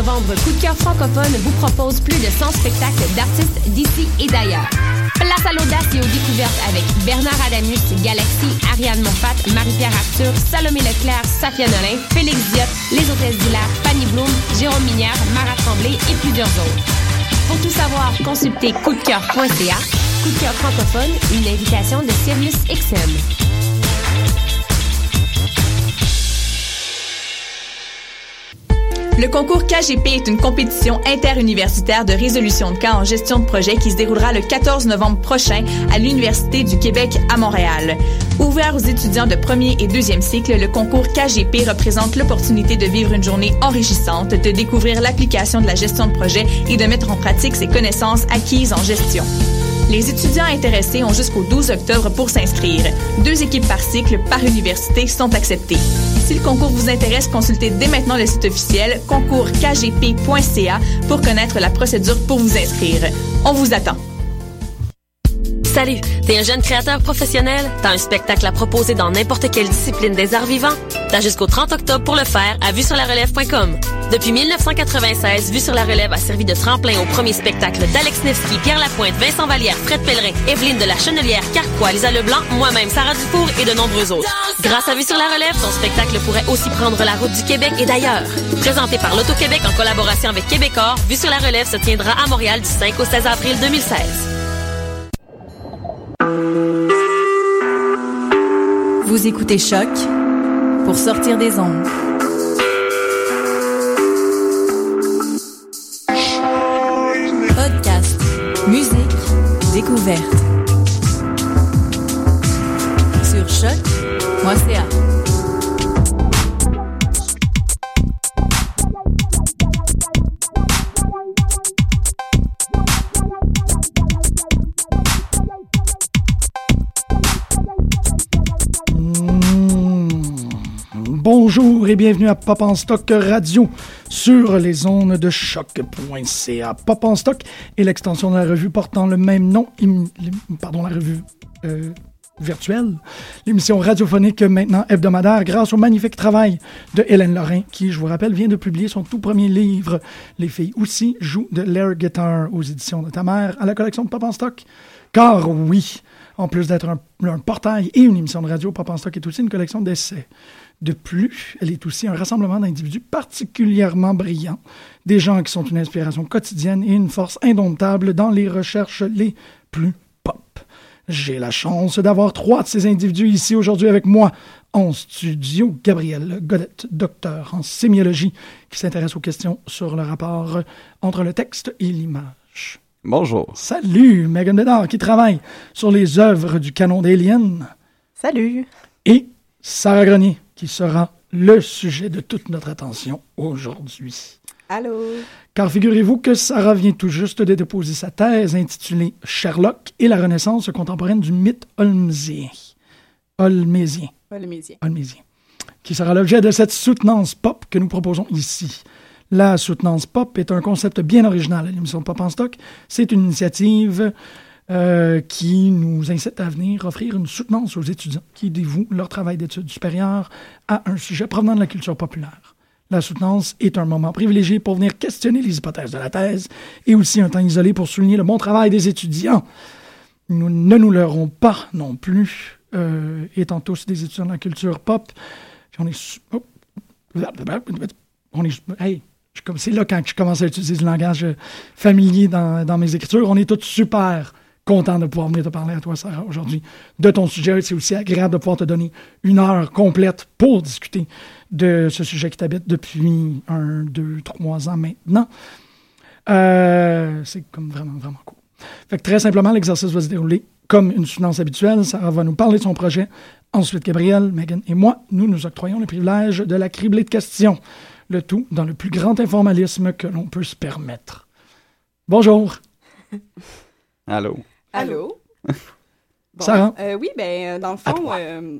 Coup de cœur francophone vous propose plus de 100 spectacles d'artistes d'ici et d'ailleurs. Place à l'audace et aux découvertes avec Bernard Adamus, Galaxy, Ariane Moffat, Marie-Pierre Arthur, Salomé Leclerc, Safia Nolin, Félix Diot, Les Hôtesses d'Hilaire, Fanny Bloom, Jérôme Minière, Marat Tremblay et plusieurs autres. Pour tout savoir, consultez coupdecoeur.ca. Coup de cœur francophone, une invitation de Sirius XM. Le concours KGP est une compétition interuniversitaire de résolution de cas en gestion de projet qui se déroulera le 14 novembre prochain à l'Université du Québec à Montréal. Ouvert aux étudiants de premier et deuxième cycle, le concours KGP représente l'opportunité de vivre une journée enrichissante, de découvrir l'application de la gestion de projet et de mettre en pratique ses connaissances acquises en gestion. Les étudiants intéressés ont jusqu'au 12 octobre pour s'inscrire. Deux équipes par cycle par université sont acceptées. Si le concours vous intéresse, consultez dès maintenant le site officiel concourskgp.ca pour connaître la procédure pour vous inscrire. On vous attend. Salut, t'es un jeune créateur professionnel? T'as un spectacle à proposer dans n'importe quelle discipline des arts vivants? T'as jusqu'au 30 octobre pour le faire à vue sur la relève.com. Depuis 1996, Vue sur la relève a servi de tremplin au premier spectacle d'Alex Nevsky, Pierre Lapointe, Vincent Vallière, Fred Pellerin, Evelyne de la Chenelière, Carquois, Lisa Leblanc, moi-même, Sarah Dufour et de nombreux autres. Grâce à Vue sur la relève, ton spectacle pourrait aussi prendre la route du Québec et d'ailleurs. Présenté par l'Auto-Québec en collaboration avec Québecor, Vue sur la relève se tiendra à Montréal du 5 au 16 avril 2016. Vous écoutez Choc pour sortir des ondes. Musique, découverte. Sur choc.ca. Bonjour et bienvenue à Pop en Stock Radio sur les zones de choc.ca. Pop en Stock est l'extension de la revue portant le même nom, pardon, la revue euh, virtuelle, l'émission radiophonique maintenant hebdomadaire grâce au magnifique travail de Hélène Lorrain qui, je vous rappelle, vient de publier son tout premier livre. Les filles aussi jouent de l'air guitar aux éditions de ta mère à la collection de Pop en Stock. Car oui, en plus d'être un, un portail et une émission de radio, Pop en Stock est aussi une collection d'essais. De plus, elle est aussi un rassemblement d'individus particulièrement brillants, des gens qui sont une inspiration quotidienne et une force indomptable dans les recherches les plus pop. J'ai la chance d'avoir trois de ces individus ici aujourd'hui avec moi en studio. Gabriel Godette, docteur en sémiologie, qui s'intéresse aux questions sur le rapport entre le texte et l'image. Bonjour. Salut, Megan Bédard, qui travaille sur les œuvres du canon d'Alien. Salut. Et Sarah Grenier, qui sera le sujet de toute notre attention aujourd'hui. Allô? Car figurez-vous que Sarah vient tout juste de déposer sa thèse intitulée Sherlock et la Renaissance contemporaine du mythe holmésien. Holmésien. Holmésien. Holmésien. Qui sera l'objet de cette soutenance pop que nous proposons ici. La soutenance pop est un concept bien original à l'émission Pop en Stock. C'est une initiative euh, qui nous incite à venir offrir une soutenance aux étudiants qui dévouent leur travail d'études supérieures à un sujet provenant de la culture populaire. La soutenance est un moment privilégié pour venir questionner les hypothèses de la thèse et aussi un temps isolé pour souligner le bon travail des étudiants. Nous ne nous leurrons pas non plus, euh, étant tous des étudiants de la culture pop. On est... oh. On est... Hey, c'est là quand je commence à utiliser le langage familier dans, dans mes écritures, on est tous super contents de pouvoir venir te parler à toi, Sarah, aujourd'hui, de ton sujet. C'est aussi agréable de pouvoir te donner une heure complète pour discuter de ce sujet qui t'habite depuis un, deux, trois ans maintenant. Euh, c'est comme vraiment, vraiment cool. Fait que très simplement, l'exercice va se dérouler comme une soutenance habituelle. Sarah va nous parler de son projet. Ensuite, Gabriel, Megan et moi, nous nous octroyons le privilège de la cribler de questions. Le tout dans le plus grand informalisme que l'on peut se permettre. Bonjour. Allô. Allô? Bon, Sarah? euh, oui, ben euh, dans le fond, euh,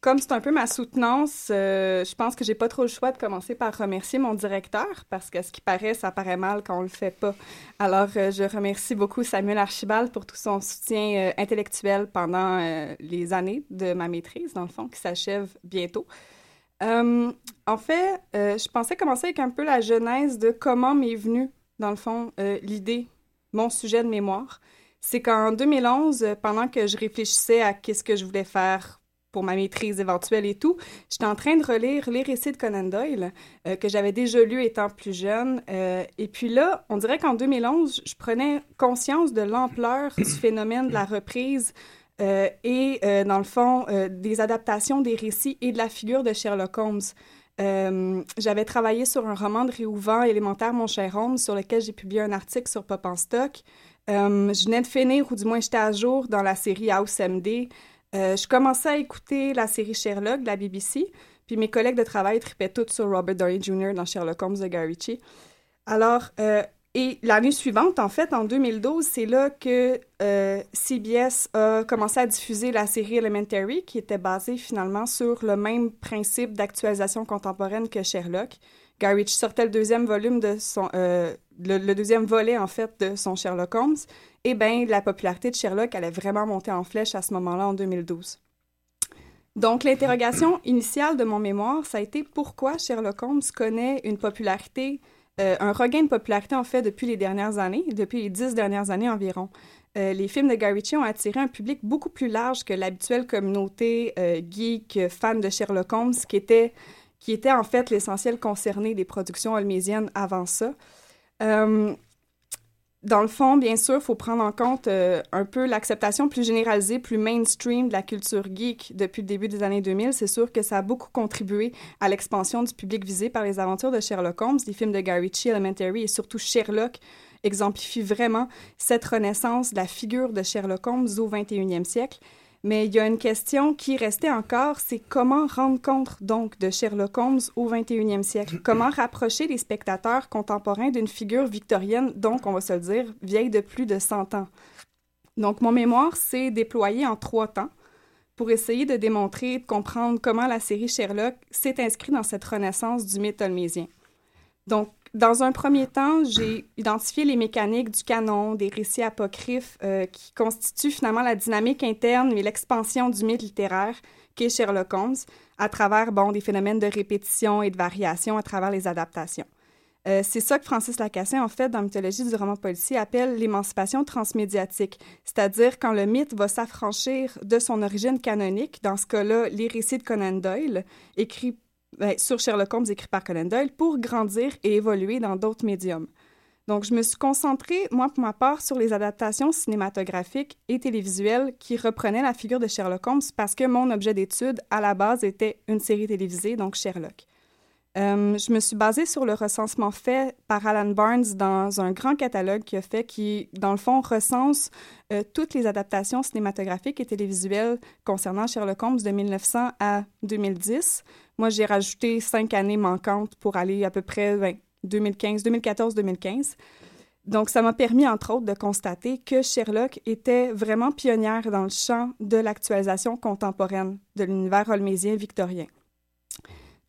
comme c'est un peu ma soutenance, euh, je pense que j'ai pas trop le choix de commencer par remercier mon directeur parce qu'à ce qui paraît, ça paraît mal quand on le fait pas. Alors, euh, je remercie beaucoup Samuel Archibald pour tout son soutien euh, intellectuel pendant euh, les années de ma maîtrise, dans le fond, qui s'achève bientôt. Euh, en fait, euh, je pensais commencer avec un peu la genèse de comment m'est venue, dans le fond, euh, l'idée, mon sujet de mémoire. C'est qu'en 2011, pendant que je réfléchissais à qu'est-ce que je voulais faire pour ma maîtrise éventuelle et tout, j'étais en train de relire les récits de Conan Doyle que j'avais déjà lus étant plus jeune. et puis là, on dirait qu'en 2011, je prenais conscience de l'ampleur du phénomène de la reprise euh, et euh, dans le fond, euh, des adaptations des récits et de la figure de Sherlock Holmes. J'avais travaillé sur un roman de Réouvent, Élémentaire, mon cher Holmes, sur lequel j'ai publié un article sur Pop en Stock. Je venais de finir, ou du moins j'étais à jour, dans la série House MD. je commençais à écouter la série Sherlock de la BBC, puis mes collègues de travail tripaient toutes sur Robert Downey Jr. dans Sherlock Holmes de Ritchie. Alors, et l'année suivante, en fait, en 2012, c'est là que euh, CBS a commencé à diffuser la série Elementary, qui était basée finalement sur le même principe d'actualisation contemporaine que Sherlock. Gary sortait le deuxième volume de son, euh, le, deuxième volet en fait de son Sherlock Holmes. Et bien, la popularité de Sherlock allait vraiment monter en flèche à ce moment-là en 2012. Donc, l'interrogation initiale de mon mémoire, ça a été pourquoi Sherlock Holmes connaît une popularité euh, un regain de popularité, en fait, depuis les dernières années, depuis les dix dernières années environ. Euh, les films de Guy Ritchie ont attiré un public beaucoup plus large que l'habituelle communauté geek, fan de Sherlock Holmes, qui était, qui était en fait l'essentiel concerné des productions holmésiennes avant ça dans le fond, bien sûr, il faut prendre en compte euh, un peu l'acceptation plus généralisée, plus mainstream de la culture geek depuis le début des années 2000. C'est sûr que ça a beaucoup contribué à l'expansion du public visé par les aventures de Sherlock Holmes. Les films de Gary Ritchie, Elementary et surtout Sherlock exemplifient vraiment cette renaissance de la figure de Sherlock Holmes au 21e siècle. Mais il y a une question qui restait encore, c'est comment rendre compte donc de Sherlock Holmes au 21e siècle? Comment rapprocher les spectateurs contemporains d'une figure victorienne, donc on va se le dire, vieille de plus de 100 ans? Donc mon mémoire s'est déployé en trois temps pour essayer de démontrer, de comprendre comment la série Sherlock s'est inscrite dans cette renaissance du mythe holmésien. Donc, dans un premier temps, j'ai identifié les mécaniques du canon, des récits apocryphes euh, qui constituent finalement la dynamique interne et l'expansion du mythe littéraire qu'est Sherlock Holmes à travers bon, des phénomènes de répétition et de variation à travers les adaptations. Euh, c'est ça que Francis Lacassin, en fait, dans mythologie du roman policier, appelle l'émancipation transmédiatique, c'est-à-dire quand le mythe va s'affranchir de son origine canonique, dans ce cas-là, les récits de Conan Doyle, écrits ben, sur Sherlock Holmes écrit par Conan Doyle pour grandir et évoluer dans d'autres médiums. Donc, je me suis concentrée, moi, pour ma part, sur les adaptations cinématographiques et télévisuelles qui reprenaient la figure de Sherlock Holmes parce que mon objet d'étude, à la base, était une série télévisée, donc Sherlock. Euh, je me suis basée sur le recensement fait par Alan Barnes dans un grand catalogue qu'il a fait qui, dans le fond, recense euh, toutes les adaptations cinématographiques et télévisuelles concernant Sherlock Holmes de 1900 à 2010. Moi, j'ai rajouté cinq années manquantes pour aller à peu près 2015, 2014-2015. Donc, ça m'a permis, entre autres, de constater que Sherlock était vraiment pionnière dans le champ de l'actualisation contemporaine de l'univers holmésien victorien.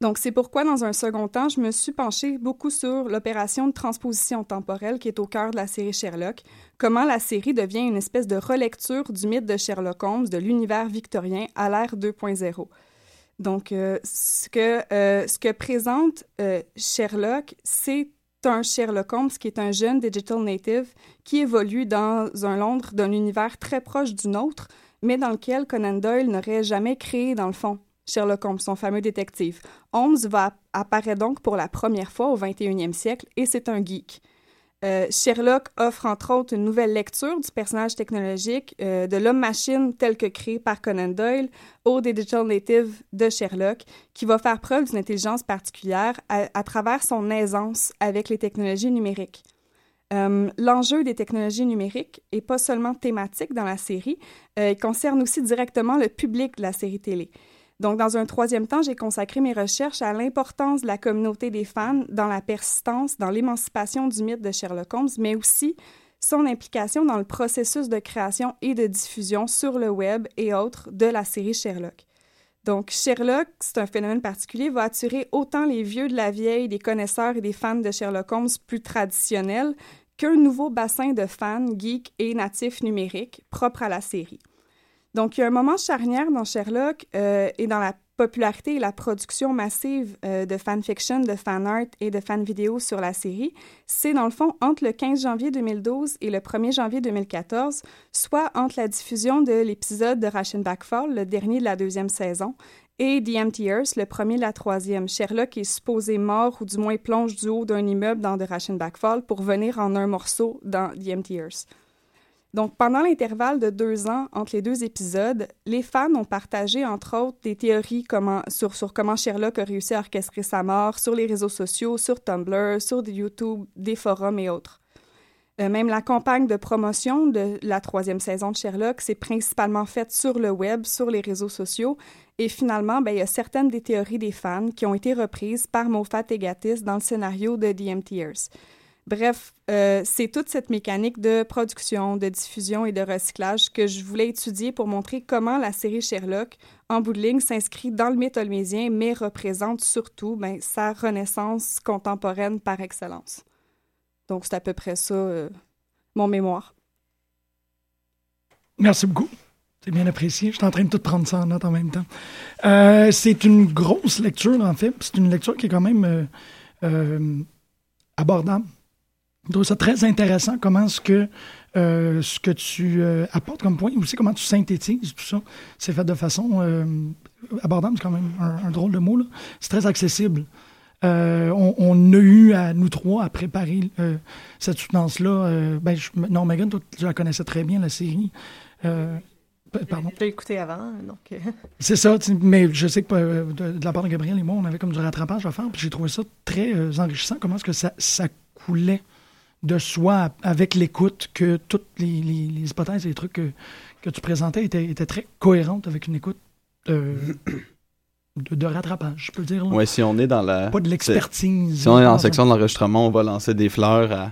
Donc, c'est pourquoi, dans un second temps, je me suis penchée beaucoup sur l'opération de transposition temporelle qui est au cœur de la série Sherlock, comment la série devient une espèce de relecture du mythe de Sherlock Holmes, de l'univers victorien à l'ère 2.0. Donc, euh, ce, que, euh, ce que présente euh, Sherlock, c'est un Sherlock Holmes qui est un jeune digital native qui évolue dans un Londres d'un univers très proche du nôtre, mais dans lequel Conan Doyle n'aurait jamais créé, dans le fond, Sherlock Holmes, son fameux détective. Holmes va apparaître donc pour la première fois au 21e siècle et c'est un geek. Euh, Sherlock offre entre autres une nouvelle lecture du personnage technologique euh, de l'homme-machine tel que créé par Conan Doyle au Digital Native de Sherlock, qui va faire preuve d'une intelligence particulière à, travers son aisance avec les technologies numériques. Euh, l'enjeu des technologies numériques est pas seulement thématique dans la série, il concerne aussi directement le public de la série télé. Donc, dans un troisième temps, j'ai consacré mes recherches à l'importance de la communauté des fans dans la persistance, dans l'émancipation du mythe de Sherlock Holmes, mais aussi son implication dans le processus de création et de diffusion sur le web et autres de la série Sherlock. Donc, Sherlock, c'est un phénomène particulier, va attirer autant les vieux de la vieille, des connaisseurs et des fans de Sherlock Holmes plus traditionnels, qu'un nouveau bassin de fans, geeks et natifs numériques propre à la série. Donc, il y a un moment charnière dans Sherlock euh, et dans la popularité et la production massive euh, de fanfiction, de fan art et de fan vidéo sur la série, c'est dans le fond entre le 15 janvier 2012 et le 1er janvier 2014, soit entre la diffusion de l'épisode de Back Fall, le dernier de la deuxième saison, et The Empty Earth, le premier de la troisième. Sherlock est supposé mort ou du moins plonge du haut d'un immeuble dans The Back Fall pour venir en un morceau dans The Empty Earth. Donc, pendant l'intervalle de deux ans entre les deux épisodes, les fans ont partagé, entre autres, des théories sur, comment Sherlock a réussi à orchestrer sa mort sur les réseaux sociaux, sur Tumblr, sur YouTube, des forums et autres. Euh, même la campagne de promotion de la troisième saison de Sherlock s'est principalement faite sur le web, sur les réseaux sociaux. Et finalement, ben, il y a certaines des théories des fans qui ont été reprises par Moffat et Gatiss dans le scénario de The Empty Bref, euh, c'est toute cette mécanique de production, de diffusion et de recyclage que je voulais étudier pour montrer comment la série Sherlock, en bout de ligne, s'inscrit dans le mythe holmésien, mais représente surtout ben, sa renaissance contemporaine par excellence. Donc, c'est à peu près ça, euh, mon mémoire. Merci beaucoup. C'est bien apprécié. Je suis en train de tout prendre ça en note en même temps. Euh, c'est une grosse lecture, en fait. C'est une lecture qui est quand même abordable je trouve ça très intéressant comment ce que euh, ce que tu euh, apportes comme point, aussi comment tu synthétises tout ça. C'est fait de façon euh, abordable, c'est quand même un, drôle de mot. C'est très accessible. On, a eu à nous trois à préparer cette soutenance-là. ben, non, Megan, toi, tu la connaissais très bien, la série. Pardon. Je l'ai écouté avant, donc. C'est ça, mais je sais que de, la part de Gabriel et moi, on avait comme du rattrapage à faire, puis j'ai trouvé ça très enrichissant. Comment est-ce que ça, ça coulait de soi avec l'écoute, que toutes les, hypothèses et les trucs que, que tu présentais étaient, étaient, très cohérentes avec une écoute euh, de, rattrapage, je peux dire. Oui, si on est dans la... Pas de l'expertise. Si on est dans la section de l'enregistrement, on va lancer des fleurs à...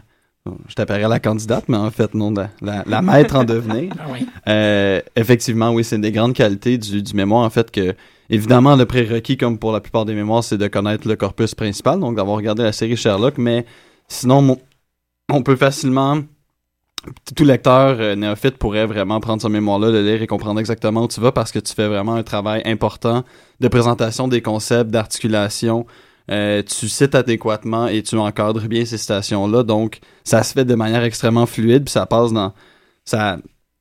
Je t'appellerais la candidate, mais en fait, non, la, la, maître en devenir. Ah euh, effectivement, oui, c'est une des grandes qualités du, du mémoire, en fait, que évidemment, le prérequis, comme pour la plupart des mémoires, c'est de connaître le corpus principal, donc d'avoir regardé la série Sherlock, mais sinon, on peut facilement tout lecteur euh, néophyte pourrait vraiment prendre ce mémoire-là, le lire et comprendre exactement où tu vas parce que tu fais vraiment un travail important de présentation des concepts, d'articulation. Euh, tu cites adéquatement et tu encadres bien ces citations-là. Donc, ça se fait de manière extrêmement fluide, puis ça passe dans... ça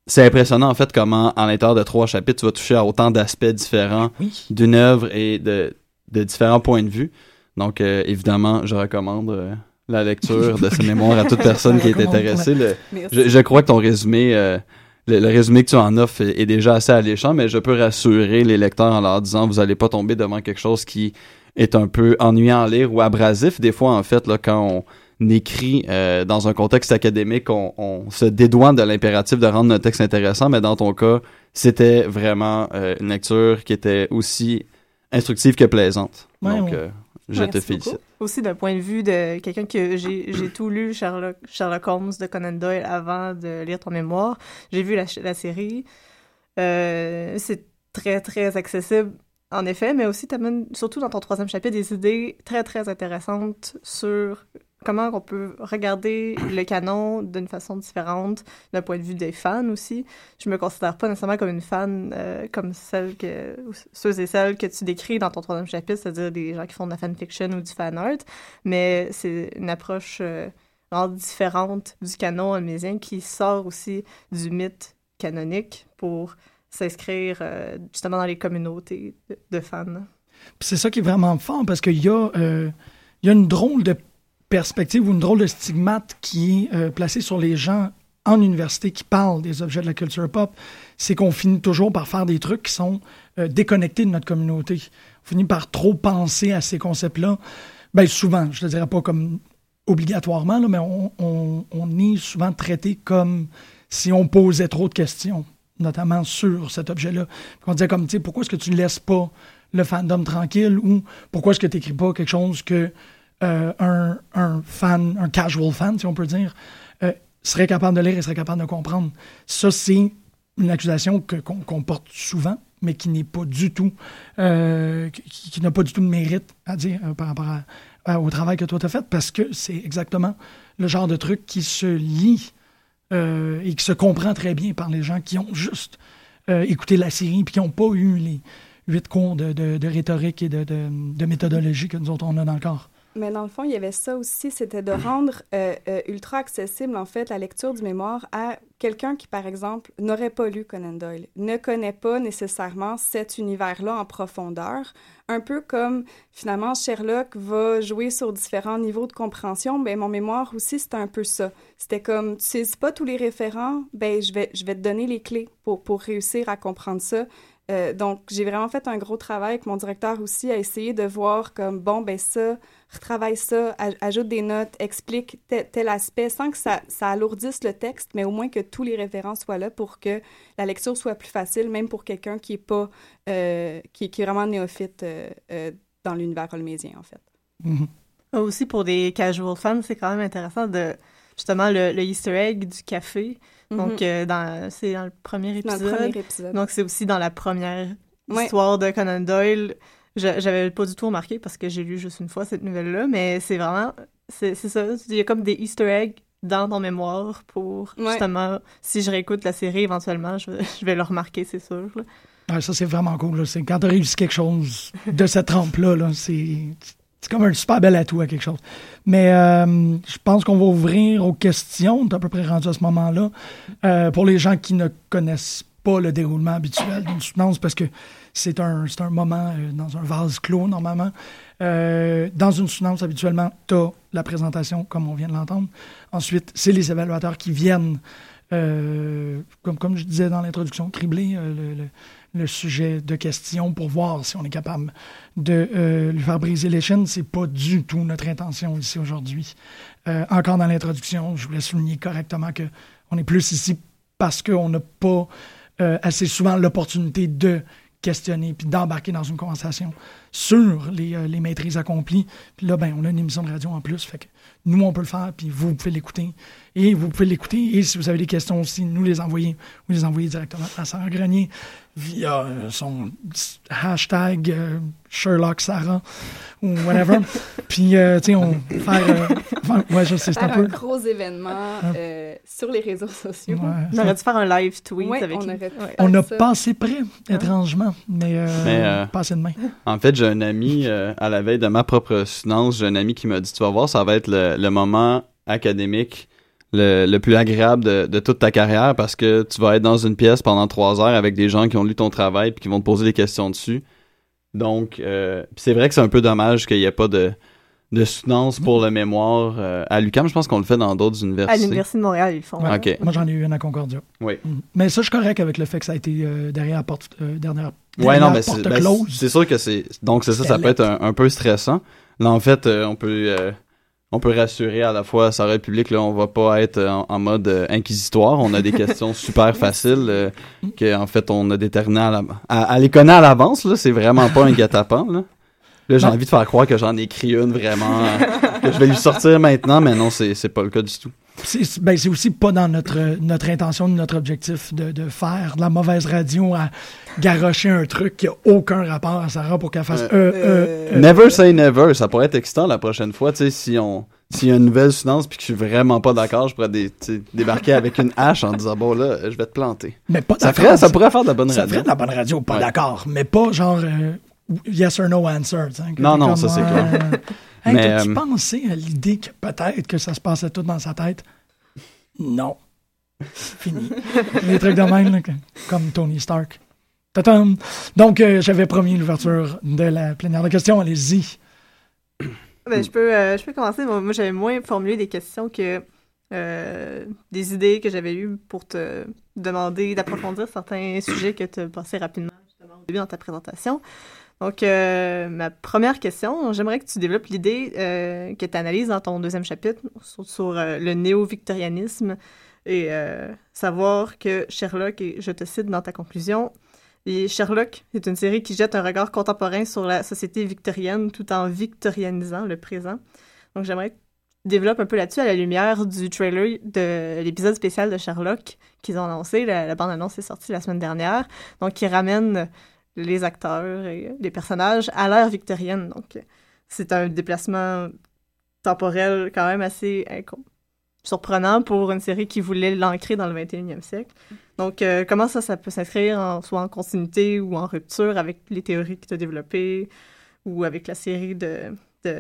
C'est impressionnant, en fait, comment, en l'intérieur de trois chapitres, tu vas toucher à autant d'aspects différents d'une œuvre et de, de différents points de vue. Donc, euh, évidemment, je recommande la lecture de ce mémoire à toute personne qui est intéressée. je, crois que ton résumé, euh, le, résumé que tu en offres est, déjà assez alléchant, mais je peux rassurer les lecteurs en leur disant vous n'allez pas tomber devant quelque chose qui est un peu ennuyant à lire ou abrasif. Des fois, en fait, là, quand on écrit euh, dans un contexte académique, on, se dédouane de l'impératif de rendre notre texte intéressant, mais dans ton cas, c'était vraiment euh, une lecture qui était aussi instructive que plaisante. Donc, je te félicite. Aussi d'un point de vue de quelqu'un que j'ai tout lu, Sherlock, Sherlock Holmes de Conan Doyle, avant de lire ton mémoire. J'ai vu la, la série. Euh, c'est très, très accessible, en effet, mais aussi, tu amènes, surtout dans ton troisième chapitre, des idées très, très intéressantes sur comment on peut regarder le canon d'une façon différente, d'un point de vue des fans aussi. Je me considère pas nécessairement comme une fan euh, comme celle que, ceux et celles que tu décris dans ton troisième chapitre, c'est-à-dire des gens qui font de la fanfiction ou du fan art, mais c'est une approche euh, différente du canon amésien qui sort aussi du mythe canonique pour s'inscrire euh, justement dans les communautés de, fans. C'est ça qui est vraiment fort parce qu'il y a y a une drôle de perspective ou une drôle de stigmate qui est euh, placée sur les gens en université qui parlent des objets de la culture pop, c'est qu'on finit toujours par faire des trucs qui sont euh, déconnectés de notre communauté. On finit par trop penser à ces concepts-là. Bien, souvent, je ne le dirais pas comme obligatoirement, mais on, on, est souvent traité comme si on posait trop de questions, notamment sur cet objet-là. On disait comme, tu sais, pourquoi est-ce que tu ne laisses pas le fandom tranquille ou pourquoi est-ce que tu n'écris pas quelque chose que euh, un, un, fan, un casual fan, si on peut dire, euh, serait capable de lire et serait capable de comprendre. Ça, c'est une accusation qu'on porte souvent, mais qui n'est pas du tout, euh, qui, n'a pas du tout de mérite à dire par rapport au travail que toi tu as fait, parce que c'est exactement le genre de truc qui se lit et qui se comprend très bien par les gens qui ont juste écouté la série puis qui n'ont pas eu les, huit cours de, de, rhétorique et de, de, méthodologie que nous autres, on a dans le corps. Mais dans le fond, il y avait ça aussi, c'était de rendre euh, euh, ultra accessible, en fait, la lecture du mémoire à quelqu'un qui, par exemple, n'aurait pas lu Conan Doyle, ne connaît pas nécessairement cet univers-là en profondeur. Un peu comme, finalement, Sherlock va jouer sur différents niveaux de compréhension, ben mon mémoire aussi, c'était un peu ça. C'était comme, tu sais pas tous les référents, ben je vais, je vais te donner les clés pour, pour réussir à comprendre ça. Euh, donc, j'ai vraiment fait un gros travail avec mon directeur aussi à essayer de voir comme, bon, ben ça, retravaille ça, ajoute des notes, explique tel, aspect sans que ça, ça, alourdisse le texte, mais au moins que tous les références soient là pour que la lecture soit plus facile, même pour quelqu'un qui est pas, euh, qui, qui, est vraiment néophyte euh, dans l'univers holmésien, en fait. Mm-hmm. Aussi, pour des casual fans, c'est quand même intéressant de, justement, le, le Easter egg du café donc, mhm. euh, dans, c'est dans le premier épisode. Donc, c'est aussi dans la première histoire de Conan Doyle. J'avais pas du tout remarqué parce que j'ai lu juste une fois cette nouvelle-là, mais c'est vraiment. C'est ça. Il y a comme des Easter eggs dans ton mémoire pour justement, si je réécoute la série éventuellement, je, je vais le remarquer, c'est sûr. ça, c'est vraiment cool. C'est quand tu réussi quelque chose de cette trempe-là, -là, c'est c'est comme un super bel atout à quelque chose. Mais euh, je pense qu'on va ouvrir aux questions. On à peu près rendu à ce moment-là. Euh, pour les gens qui ne connaissent pas le déroulement habituel d'une soutenance, parce que c'est un, un moment euh, dans un vase clos, normalement. dans une soutenance, habituellement, tu as la présentation, comme on vient de l'entendre. Ensuite, c'est les évaluateurs qui viennent, comme, comme je disais dans l'introduction, cribler le le sujet de question pour voir si on est capable de euh, lui faire briser les chaînes. C'est pas du tout notre intention ici aujourd'hui. Euh, encore dans l'introduction, je voulais souligner correctement que on est plus ici parce qu'on n'a pas euh, assez souvent l'opportunité de questionner puis d'embarquer dans une conversation sur les, les, maîtrises accomplies. Puis là, ben, on a une émission de radio en plus. Fait que nous, on peut le faire, puis vous pouvez l'écouter. Et vous pouvez l'écouter. Et si vous avez des questions aussi, nous les envoyer. Vous les envoyer directement à Sarah Grenier via euh, son hashtag euh, Sherlock Sarah ou whatever. Puis, euh, tu sais, on faire. ouais, je sais, c'est un peu. un gros événement sur les réseaux sociaux. on aurait dû faire un live tweet avec On, aurait on a passé près, étrangement, mais, mais pas assez de main. En fait, j'ai un ami, à la veille de ma propre finance, j'ai un ami qui m'a dit Tu vas voir, ça va être le, le moment académique le, plus agréable de, toute ta carrière parce que tu vas être dans une pièce pendant trois heures avec des gens qui ont lu ton travail puis qui vont te poser des questions dessus. Donc, euh, c'est vrai que c'est un peu dommage qu'il n'y ait pas de, de soutenance pour le mémoire. Euh, à l'UQAM, je pense qu'on le fait dans d'autres universités. À l'Université de Montréal, ils le font. Moi, j'en ai eu une à Concordia. Oui. Mm. Mais ça, je suis correct avec le fait que ça a été euh, derrière la porte, dernière, ouais, non, mais c'est, ben, c'est sûr que c'est... Donc, c'est ça, ça peut être un, un, peu stressant. Là, en fait, on peut on peut rassurer à la fois Sarah public là on va pas être en, mode euh, inquisitoire. On a des questions super faciles euh, que en fait on a déterminé à, à, les connaître à l'avance là. C'est vraiment pas un guet-apens là. Là j'ai envie de faire croire que j'en ai écrit une vraiment que je vais lui sortir maintenant mais non c'est c'est pas le cas du tout c'est ben, aussi pas dans notre, notre intention, notre objectif de, de, faire de la mauvaise radio à garrocher un truc qui a aucun rapport à Sarah pour qu'elle fasse euh, euh, euh, Never say never. Ça pourrait être excitant la prochaine fois, tu sais, si on. S'il y a une nouvelle finance puis que je suis vraiment pas d'accord, je pourrais débarquer avec une hache en disant bon là, je vais te planter. Mais pas ça, ferait, ça pourrait faire de la bonne radio. Ça ferait de la bonne radio, pas d'accord, mais pas genre yes or no answer. Non, non, ça c'est clair. Hey, Mais, as-tu euh, pensé à l'idée que peut-être que ça se passait tout dans sa tête? Non. Fini. Les trucs de même, comme Tony Stark. Donc, euh, j'avais promis l'ouverture de la plénière de questions. Allez-y. Ben, je, peux, euh, je peux commencer. Moi, j'avais moins formulé des questions que des idées que j'avais eues pour te demander d'approfondir certains sujets que tu as passés rapidement justement, au début dans ta présentation. Donc, euh, ma première question, j'aimerais que tu développes l'idée euh, que tu analyses dans ton deuxième chapitre sur, euh, le néo-victorianisme et savoir que Sherlock, et je te cite dans ta conclusion, et Sherlock est une série qui jette un regard contemporain sur la société victorienne tout en victorianisant le présent. Donc, j'aimerais que tu développes un peu là-dessus à la lumière du trailer de l'épisode spécial de Sherlock qu'ils ont annoncé. La, la bande-annonce est sortie la semaine dernière. Donc, qui ramène les acteurs et les personnages à l'ère victorienne. Donc, c'est un déplacement temporel quand même assez surprenant pour une série qui voulait l'ancrer dans le 21e siècle. Donc, euh, comment ça, ça peut s'inscrire soit en continuité ou en rupture avec les théories que tu as développées ou avec la série de,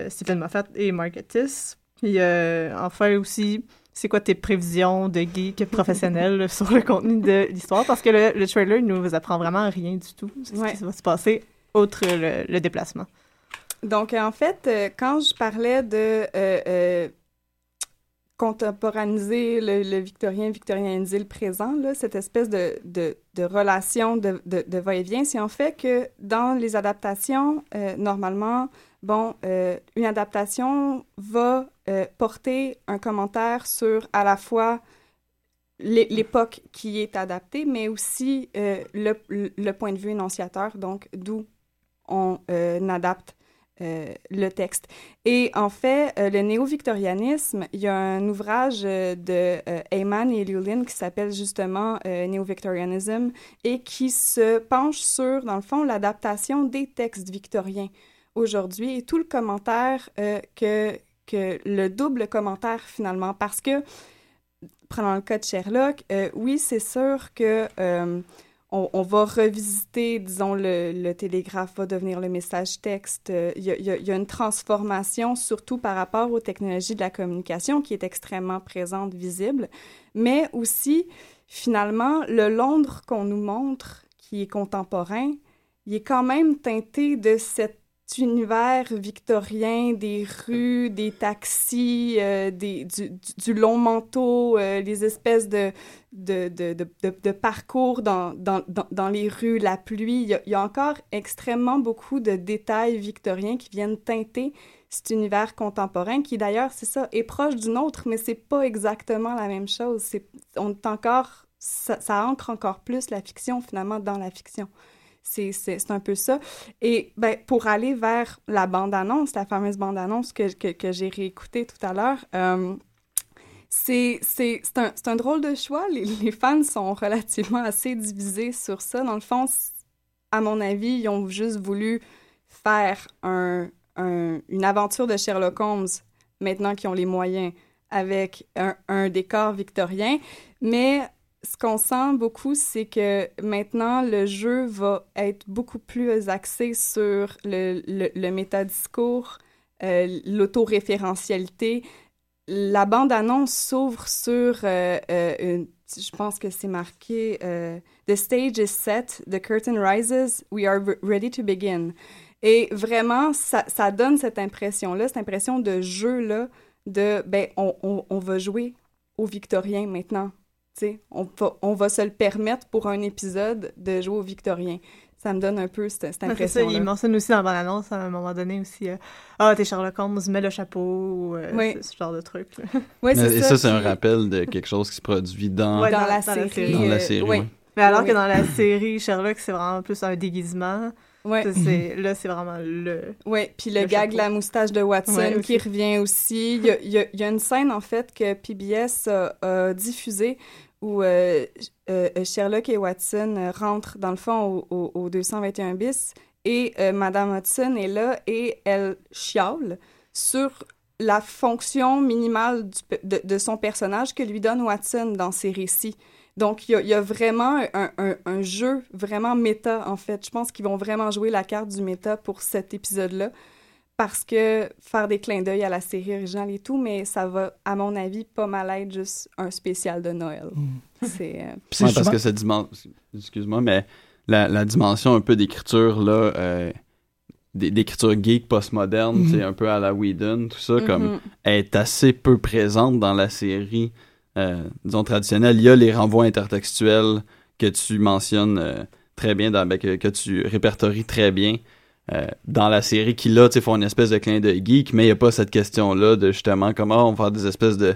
Stephen Moffat et Margatis. Puis, euh, enfin aussi, c'est quoi tes prévisions de geek professionnel sur le contenu de l'histoire? Parce que le, le, trailer ne vous apprend vraiment rien du tout. Ce qui va se passer, outre le, le déplacement. Donc, en fait, euh, quand je parlais de euh, euh, contemporaniser le, le, victorien, victorianiser le présent, là, cette espèce de, de, de relation de, de, va-et-vient, c'est en fait que dans les adaptations, normalement, bon, euh, une adaptation va euh, porter un commentaire sur à la fois l'époque qui est adaptée, mais aussi le, le, point de vue énonciateur, donc d'où on adapte euh, le texte. Et en fait, euh, le néo-victorianisme, il y a un ouvrage euh, de Heyman et Lulin qui s'appelle justement Néo-victorianism et qui se penche sur, dans le fond, l'adaptation des textes victoriens aujourd'hui et tout le commentaire que, que le double commentaire finalement, parce que, prenant le cas de Sherlock, oui, c'est sûr que on, on, va revisiter, disons, le, télégraphe va devenir le message texte. Il y, a, une transformation, surtout par rapport aux technologies de la communication, qui est extrêmement présente, visible, mais aussi, finalement, le Londres qu'on nous montre, qui est contemporain, il est quand même teinté de cette univers victorien des rues, des taxis, euh, du, long manteau, euh, les espèces de, parcours dans, les rues, la pluie. Il y, a, encore extrêmement beaucoup de détails victoriens qui viennent teinter cet univers contemporain qui d'ailleurs, c'est ça, est proche du nôtre, mais c'est pas exactement la même chose. On encore, ça, ça ancre encore plus la fiction finalement dans la fiction. C'est un peu ça. Et ben, pour aller vers la bande-annonce, la fameuse bande-annonce que, que, que j'ai réécoutée tout à l'heure, euh, c'est un, un drôle de choix. Les, les, fans sont relativement assez divisés sur ça. Dans le fond, à mon avis, ils ont juste voulu faire un, un, une aventure de Sherlock Holmes maintenant qu'ils ont les moyens avec un, un décor victorien. Mais ce qu'on sent beaucoup, c'est que maintenant, le jeu va être beaucoup plus axé sur le, métadiscours, euh, l'autoréférentialité. La bande-annonce s'ouvre sur, euh, euh, je pense que c'est marqué, euh, The stage is set, the curtain rises, we are ready to begin. Et vraiment, ça, donne cette impression-là, cette impression de jeu-là, de, ben, on, on, on va jouer aux Victoriens maintenant on va, on va se le permettre pour un épisode de jouer au Victorien. Ça me donne un peu cette, cette impression. -là. il mentionne aussi dans l'annonce à un moment donné aussi euh, Ah, t'es Sherlock Holmes, mets le chapeau, euh, oui. ce genre de truc. Oui, c'est Et ça, c'est un rappel de quelque chose qui se produit dans, ouais, dans, dans, la, dans série. Dans la série. Oui. Mais alors que dans la série, Sherlock, c'est vraiment plus un déguisement. Ouais. Là, c'est vraiment le. Oui, puis le, le gag, chapeau. la moustache de Watson ouais, qui revient aussi. Y a, il y, a, une scène, en fait, que PBS a, a diffusée où euh, euh, Sherlock et Watson rentrent, dans le fond, au, au, au 221 bis, et euh, Madame Watson est là et elle chiale sur la fonction minimale de, son personnage que lui donne Watson dans ses récits. Donc, il y, a vraiment un, un, un, jeu vraiment méta, en fait. Je pense qu'ils vont vraiment jouer la carte du méta pour cet épisode-là parce que faire des clins d'œil à la série originale et tout, mais ça va, à mon avis, pas mal être juste un spécial de Noël. Mm. C'est. Euh... Ouais, parce que cette dimension. Excuse-moi, mais la, la, dimension un peu d'écriture, là. Euh, d'écriture geek postmoderne, mm -hmm. un peu à la Whedon, tout ça, mm -hmm. comme, est assez peu présente dans la série, euh, disons, traditionnelle. Il y a les renvois intertextuels que tu mentionnes euh, très bien, dans, ben, que, que tu répertories très bien. Euh, dans la série qui là, font une espèce de clin de geek, mais il n'y a pas cette question-là de justement comment on va faire des espèces de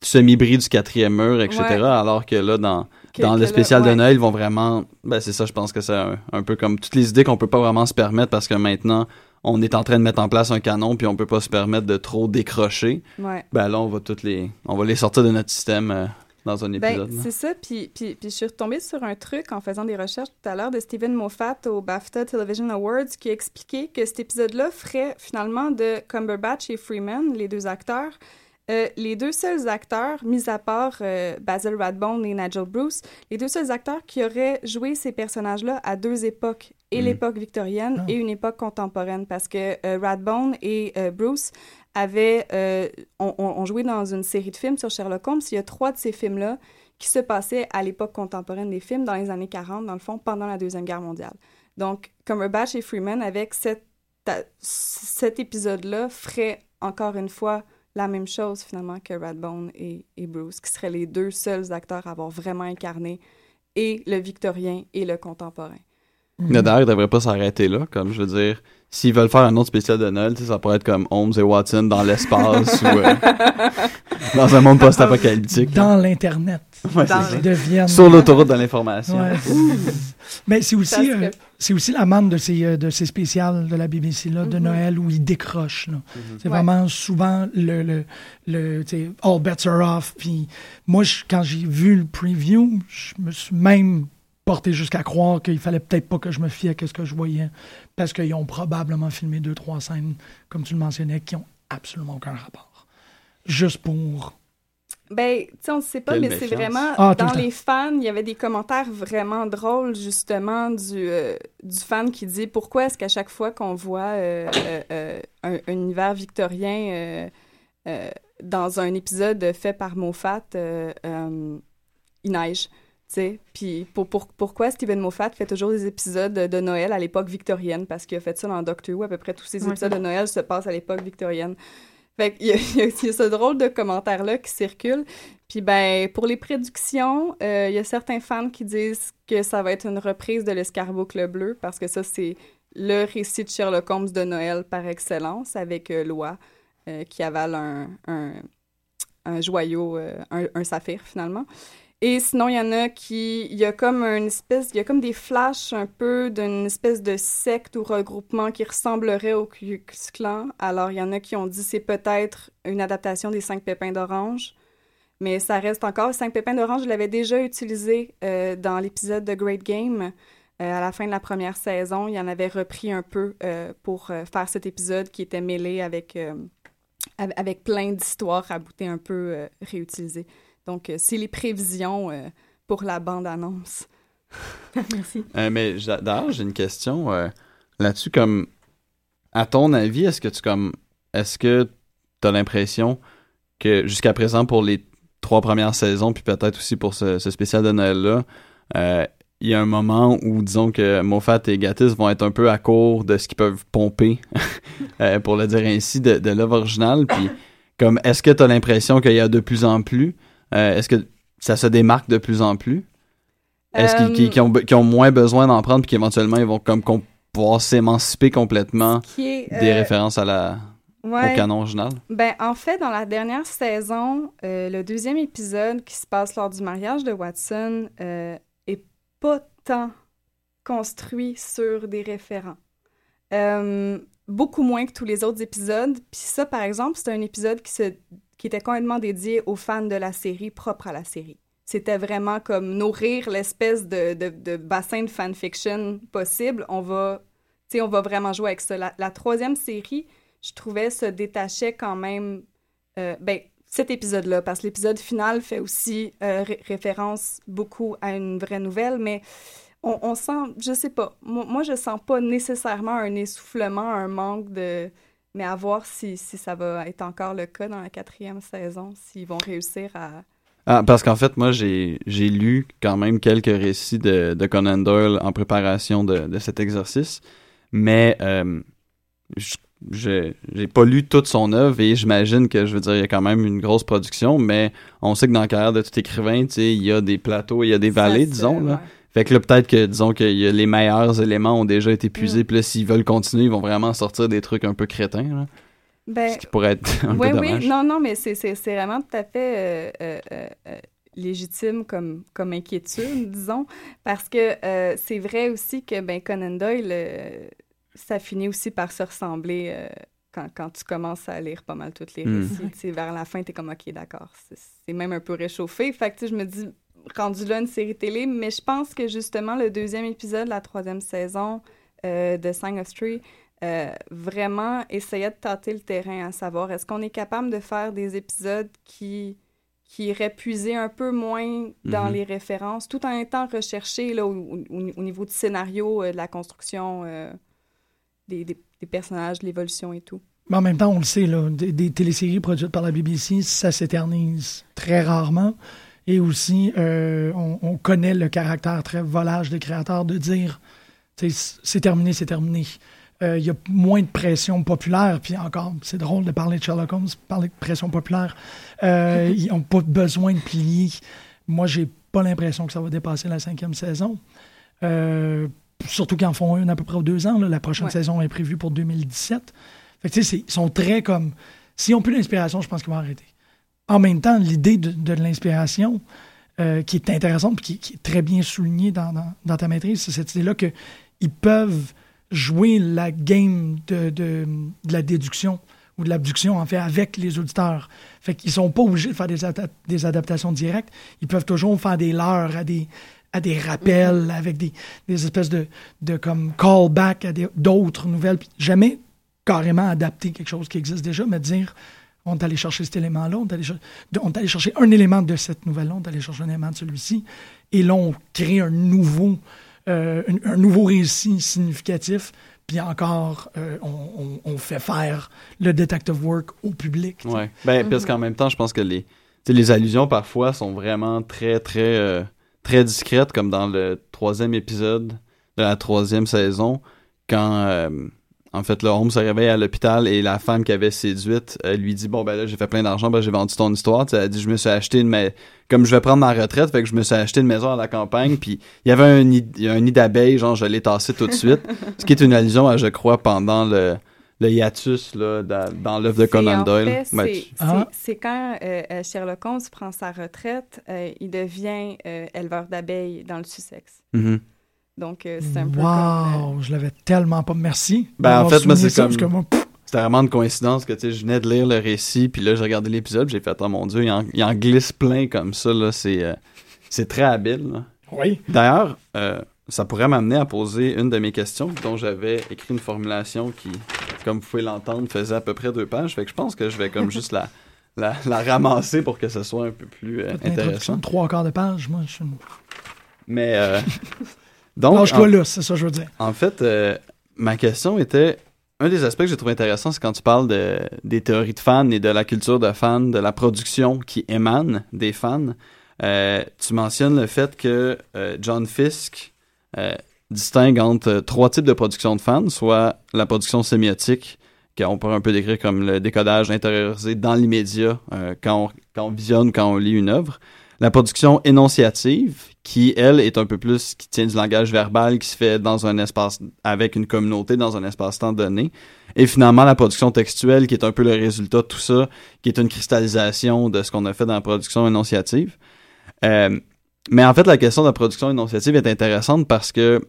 semi-bris du quatrième mur, etc. Ouais. Alors que là, dans, que, dans le spécial le, ouais. de Noël, ils vont vraiment... Ben c'est ça, je pense que c'est un, un, peu comme toutes les idées qu'on peut pas vraiment se permettre parce que maintenant, on est en train de mettre en place un canon puis on peut pas se permettre de trop décrocher. Ouais. Ben là, on va toutes les... On va les sortir de notre système... Euh, dans un ben, épisode. Ben, c'est ça, puis, puis, puis je suis retombée sur un truc en faisant des recherches tout à l'heure de Stephen Moffat au BAFTA Television Awards qui expliquait que cet épisode-là ferait finalement de Cumberbatch et Freeman, les deux acteurs, Euh, les deux seuls acteurs, mis à part euh, Basil Radbone et Nigel Bruce, les deux seuls acteurs qui auraient joué ces personnages-là à deux époques, et Mm. l'époque victorienne Ah. et une époque contemporaine, parce que euh, Radbone et euh, Bruce avaient euh, ont joué dans une série de films sur Sherlock Holmes. Il y a trois de ces films-là qui se passaient à l'époque contemporaine des films, dans les années 40, dans le fond, pendant la Deuxième Guerre mondiale. Donc, Cumberbatch et Freeman, avec cet épisode-là, feraient encore une fois la même chose, finalement, que Radbone et, et Bruce, qui seraient les deux seuls acteurs à avoir vraiment incarné et le victorien et le contemporain. Mais D'ailleurs, il devrait pas s'arrêter là. Comme je veux dire, s'ils veulent faire un autre spécial de Noël, ça pourrait être comme Holmes et Watson dans l'espace ou euh, dans un monde post-apocalyptique. Dans l'Internet. Ouais. Ils deviennent... Sur l'autoroute de l'information. Ouais. Mais c'est aussi, euh, c'est aussi la manne de ces, euh, de ces spéciales de la BBC là, de Mhm. Noël où ils décrochent. là. C'est Ouais. vraiment souvent le, le, le all bets are off. Puis moi, je- quand j'ai vu le preview, je me suis même porté jusqu'à croire qu'il fallait peut-être pas que je me fie à ce que je voyais parce qu'ils ont probablement filmé deux, trois scènes, comme tu le mentionnais, qui ont absolument aucun rapport. Juste pour... Ben, tu sais, on ne sait pas, Quelle mais c'est vraiment Ah, dans le les fans, il y avait des commentaires vraiment drôles justement du euh, du fan qui dit pourquoi est-ce qu'à chaque fois qu'on voit euh, euh, euh, un, un univers victorien euh, euh, dans un épisode fait par Moffat, euh, euh, il neige. Sais. Puis pour, pour- pourquoi Steven Moffat fait toujours des épisodes de Noël à l'époque victorienne? Parce qu'il a fait ça dans Doctor Who. À peu près tous ses Ouais. épisodes de Noël se passent à l'époque victorienne. Fait qu'il y a, y y ce drôle de commentaire-là qui circule. Puis ben, pour les prédictions, euh, il y a certains fans qui disent que ça va être une reprise de l'escarboucle bleu parce que ça, c'est le récit de Sherlock Holmes de Noël par excellence avec euh, Loi euh, qui avale un, un, un joyau, euh, un, un saphir finalement. Et sinon, il y en a qui. Il y a comme une espèce. Il y a comme des flashs un peu d'une espèce de secte ou regroupement qui ressemblerait au Ku Klan. Alors, il y en a qui ont dit c'est peut-être une adaptation des cinq pépins d'orange. Mais ça reste encore. Cinq pépins d'orange, je l'avais déjà utilisé euh, dans l'épisode de Great Game. Euh, à la fin de la première saison, il y en avait repris un peu euh, pour faire cet épisode qui était mêlé avec, av- avec plein d'histoires raboutées un peu réutilisées. Donc, euh, c'est les prévisions euh, pour la bande-annonce. Merci. Euh, mais d'ailleurs, j'ai une question euh, là-dessus. Comme, à ton avis, est-ce que tu comme, est-ce que tu as l'impression que jusqu'à présent, pour les trois premières saisons, puis peut-être aussi pour ce, ce spécial de Noël-là, euh, il y a un moment où, disons que Moffat et Gatiss vont être un peu à court de ce qu'ils peuvent pomper, euh, pour le dire ainsi, de, de l'œuvre originale. Puis, comme, est-ce que tu as l'impression qu'il y a de plus en plus, euh, est-ce que ça se démarque de plus en plus? Est-ce qu'ils Euh, ont, moins besoin d'en prendre puis qu'éventuellement ils vont comme com- pouvoir s'émanciper complètement des euh, références à la, ouais, au canon original? Ben, en fait, dans la dernière saison, euh, le deuxième épisode qui se passe lors du mariage de Watson est pas tant construit sur des référents. Euh, beaucoup moins que tous les autres épisodes. Puis ça, par exemple, c'était un épisode qui, se, qui était complètement dédié aux fans de la série, propre à la série. C'était vraiment comme nourrir l'espèce de, de, bassin de fanfiction possible. On va, on va vraiment jouer avec ça. La, troisième série, je trouvais, se détachait quand même. euh, ben, cet épisode-là, parce que l'épisode final fait aussi euh, ré- référence beaucoup à une vraie nouvelle, mais on, on sent, je sais pas, moi, moi, je sens pas nécessairement un essoufflement, un manque de. Mais à voir si, si ça va être encore le cas dans la quatrième saison, s'ils vont réussir à. Ah, parce qu'en fait, moi, j'ai j'ai lu quand même quelques récits de, de Conan Doyle en préparation de, de cet exercice, mais euh, je- j'ai pas lu toute son œuvre et j'imagine que, je veux dire, il y a quand même une grosse production, mais on sait que dans la carrière de tout écrivain, tu sais, il y a des plateaux, il y a des vallées, disons, là. ouais. Fait que là, peut-être que, disons que y a les meilleurs éléments ont déjà été puisés, Mm. puis là, s'ils veulent continuer, ils vont vraiment sortir des trucs un peu crétins, là. Ben, Ce qui pourrait être un oui, peu dommage. oui, non, non, mais c'est c'est- c'est vraiment tout à fait euh, euh, euh, légitime comme, comme inquiétude, disons, parce que euh, c'est vrai aussi que ben, Conan Doyle, euh, ça finit aussi par se ressembler euh, quand, quand tu commences à lire pas mal tous les Mm. récits. Vers la fin, tu es comme, OK, d'accord, c'est- c'est même un peu réchauffé. Fait que tu sais, je me dis, rendu là, une série télé, mais je pense que justement, le deuxième épisode, la troisième saison euh, de Sign of Tree, euh, vraiment essayait de tâter le terrain, à savoir est-ce qu'on est capable de faire des épisodes qui, qui iraient puiser un peu moins dans Mhm. les références, tout en étant recherché là, au, au- au niveau du scénario, euh, de la construction euh, des, des- des personnages, de l'évolution et tout. Mais en même temps, on le sait, là, des, des téléséries produites par la BBC, ça s'éternise très rarement. Et aussi, euh, on, on connaît le caractère très volage des créateurs de dire c'est terminé, c'est terminé. Euh, Il y a moins de pression populaire, puis encore, c'est drôle de parler de Sherlock Holmes, parler de pression populaire. Euh, ils n'ont pas besoin de plier. Moi, j'ai pas l'impression que ça va dépasser la cinquième saison. Surtout qu'ils en font une à peu près aux deux ans. là. La prochaine Ouais. saison est prévue pour 2017. Fait que, tu sais, c'est- ils sont très comme. S'ils n'ont plus d'inspiration, je pense qu'ils vont arrêter. En même temps, l'idée de, de l'inspiration, euh, qui est intéressante puis qui, qui est très bien soulignée dans, dans- dans ta maîtrise, c'est cette idée-là qu'ils peuvent jouer la game de, de- de la déduction ou de l'abduction, en fait, avec les auditeurs. Fait qu'ils sont pas obligés de faire des, adap- des adaptations directes. Ils peuvent toujours faire des leurres à des, à des rappels, avec des, des espèces de, de comme callback à d'autres nouvelles. Jamais carrément adapter quelque chose qui existe déjà, mais dire on est allé chercher cet élément-là, on est allé, cher- de- on est allé chercher un élément de cette nouvelle-là, on est allé chercher un élément de celui-ci, et là, on crée un nouveau, euh, un, un nouveau récit significatif, puis encore, euh, on, on- on fait faire le detective work au public. Ouais. Ben, parce qu'en même temps, je pense que les, les allusions parfois sont vraiment très, très, euh, très discrètes, comme dans le troisième épisode de la troisième saison, quand, euh, en fait, le Holmes se réveille à l'hôpital et la femme qui avait séduite euh, lui dit Bon, ben là, j'ai fait plein d'argent, ben j'ai vendu ton histoire. Elle dit Je me suis acheté une. Mais comme je vais prendre ma retraite, fait que je me suis acheté une maison à la campagne, puis il y avait un nid, il y a un nid d'abeilles, genre, je l'ai tassé tout de suite. ce qui est une allusion à, je crois, pendant le, le hiatus là, dans, dans l'œuvre de Conan en Doyle. fait, c'est- tu- Ah. c'est c'est quand euh, euh, Sherlock Holmes prend sa retraite, euh, il devient euh, éleveur d'abeilles dans le Sussex. Mhm. Donc, euh, c'est un peu comme... euh, Wow, je l'avais tellement pas. Merci. Ben, en fait, moi, c'est comme- moi, C'était vraiment une coïncidence que tu sais, je venais de lire le récit, puis là, j'ai regardé l'épisode, j'ai fait, oh mon dieu, il en, il en glisse plein comme ça, là, c'est, euh, c'est très habile. là. oui. D'ailleurs, euh, ça pourrait m'amener à poser une de mes questions, dont j'avais écrit une formulation qui, comme vous pouvez l'entendre, faisait à peu près deux pages, fait que je pense que je vais comme juste la, la, la ramasser pour que ce soit un peu plus euh, intéressant. de trois quarts de page, moi, je. Mais, euh, donc, Lâche-toi en- là, c'est ça que je veux dire. En fait, euh, ma question était un des aspects que j'ai trouvé intéressant, c'est quand tu parles de, des théories de fans et de la culture de fans, de la production qui émane des fans. Euh, tu mentionnes le fait que euh, John Fisk euh, distingue entre trois types de production de fans, soit la production sémiotique, qu'on peut un peu décrire comme le décodage intériorisé dans l'immédiat quand, on, quand on visionne, quand on lit une œuvre. La production énonciative, qui, elle, est un peu plus, qui tient du langage verbal, qui se fait dans un espace, avec une communauté, dans un espace-temps donné. Et finalement, la production textuelle, qui est un peu le résultat de tout ça, qui est une cristallisation de ce qu'on a fait dans la production énonciative. Euh, mais en fait, la question de la production énonciative est intéressante parce que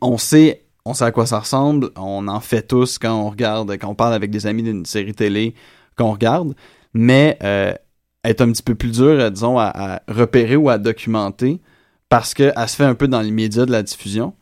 on sait, on sait à quoi ça ressemble, on en fait tous quand on regarde, quand on parle avec des amis d'une série télé qu'on regarde, mais euh, est un petit peu plus dur, euh, disons, à, repérer ou à documenter parce qu'elle se fait un peu dans l'immédiat de la diffusion.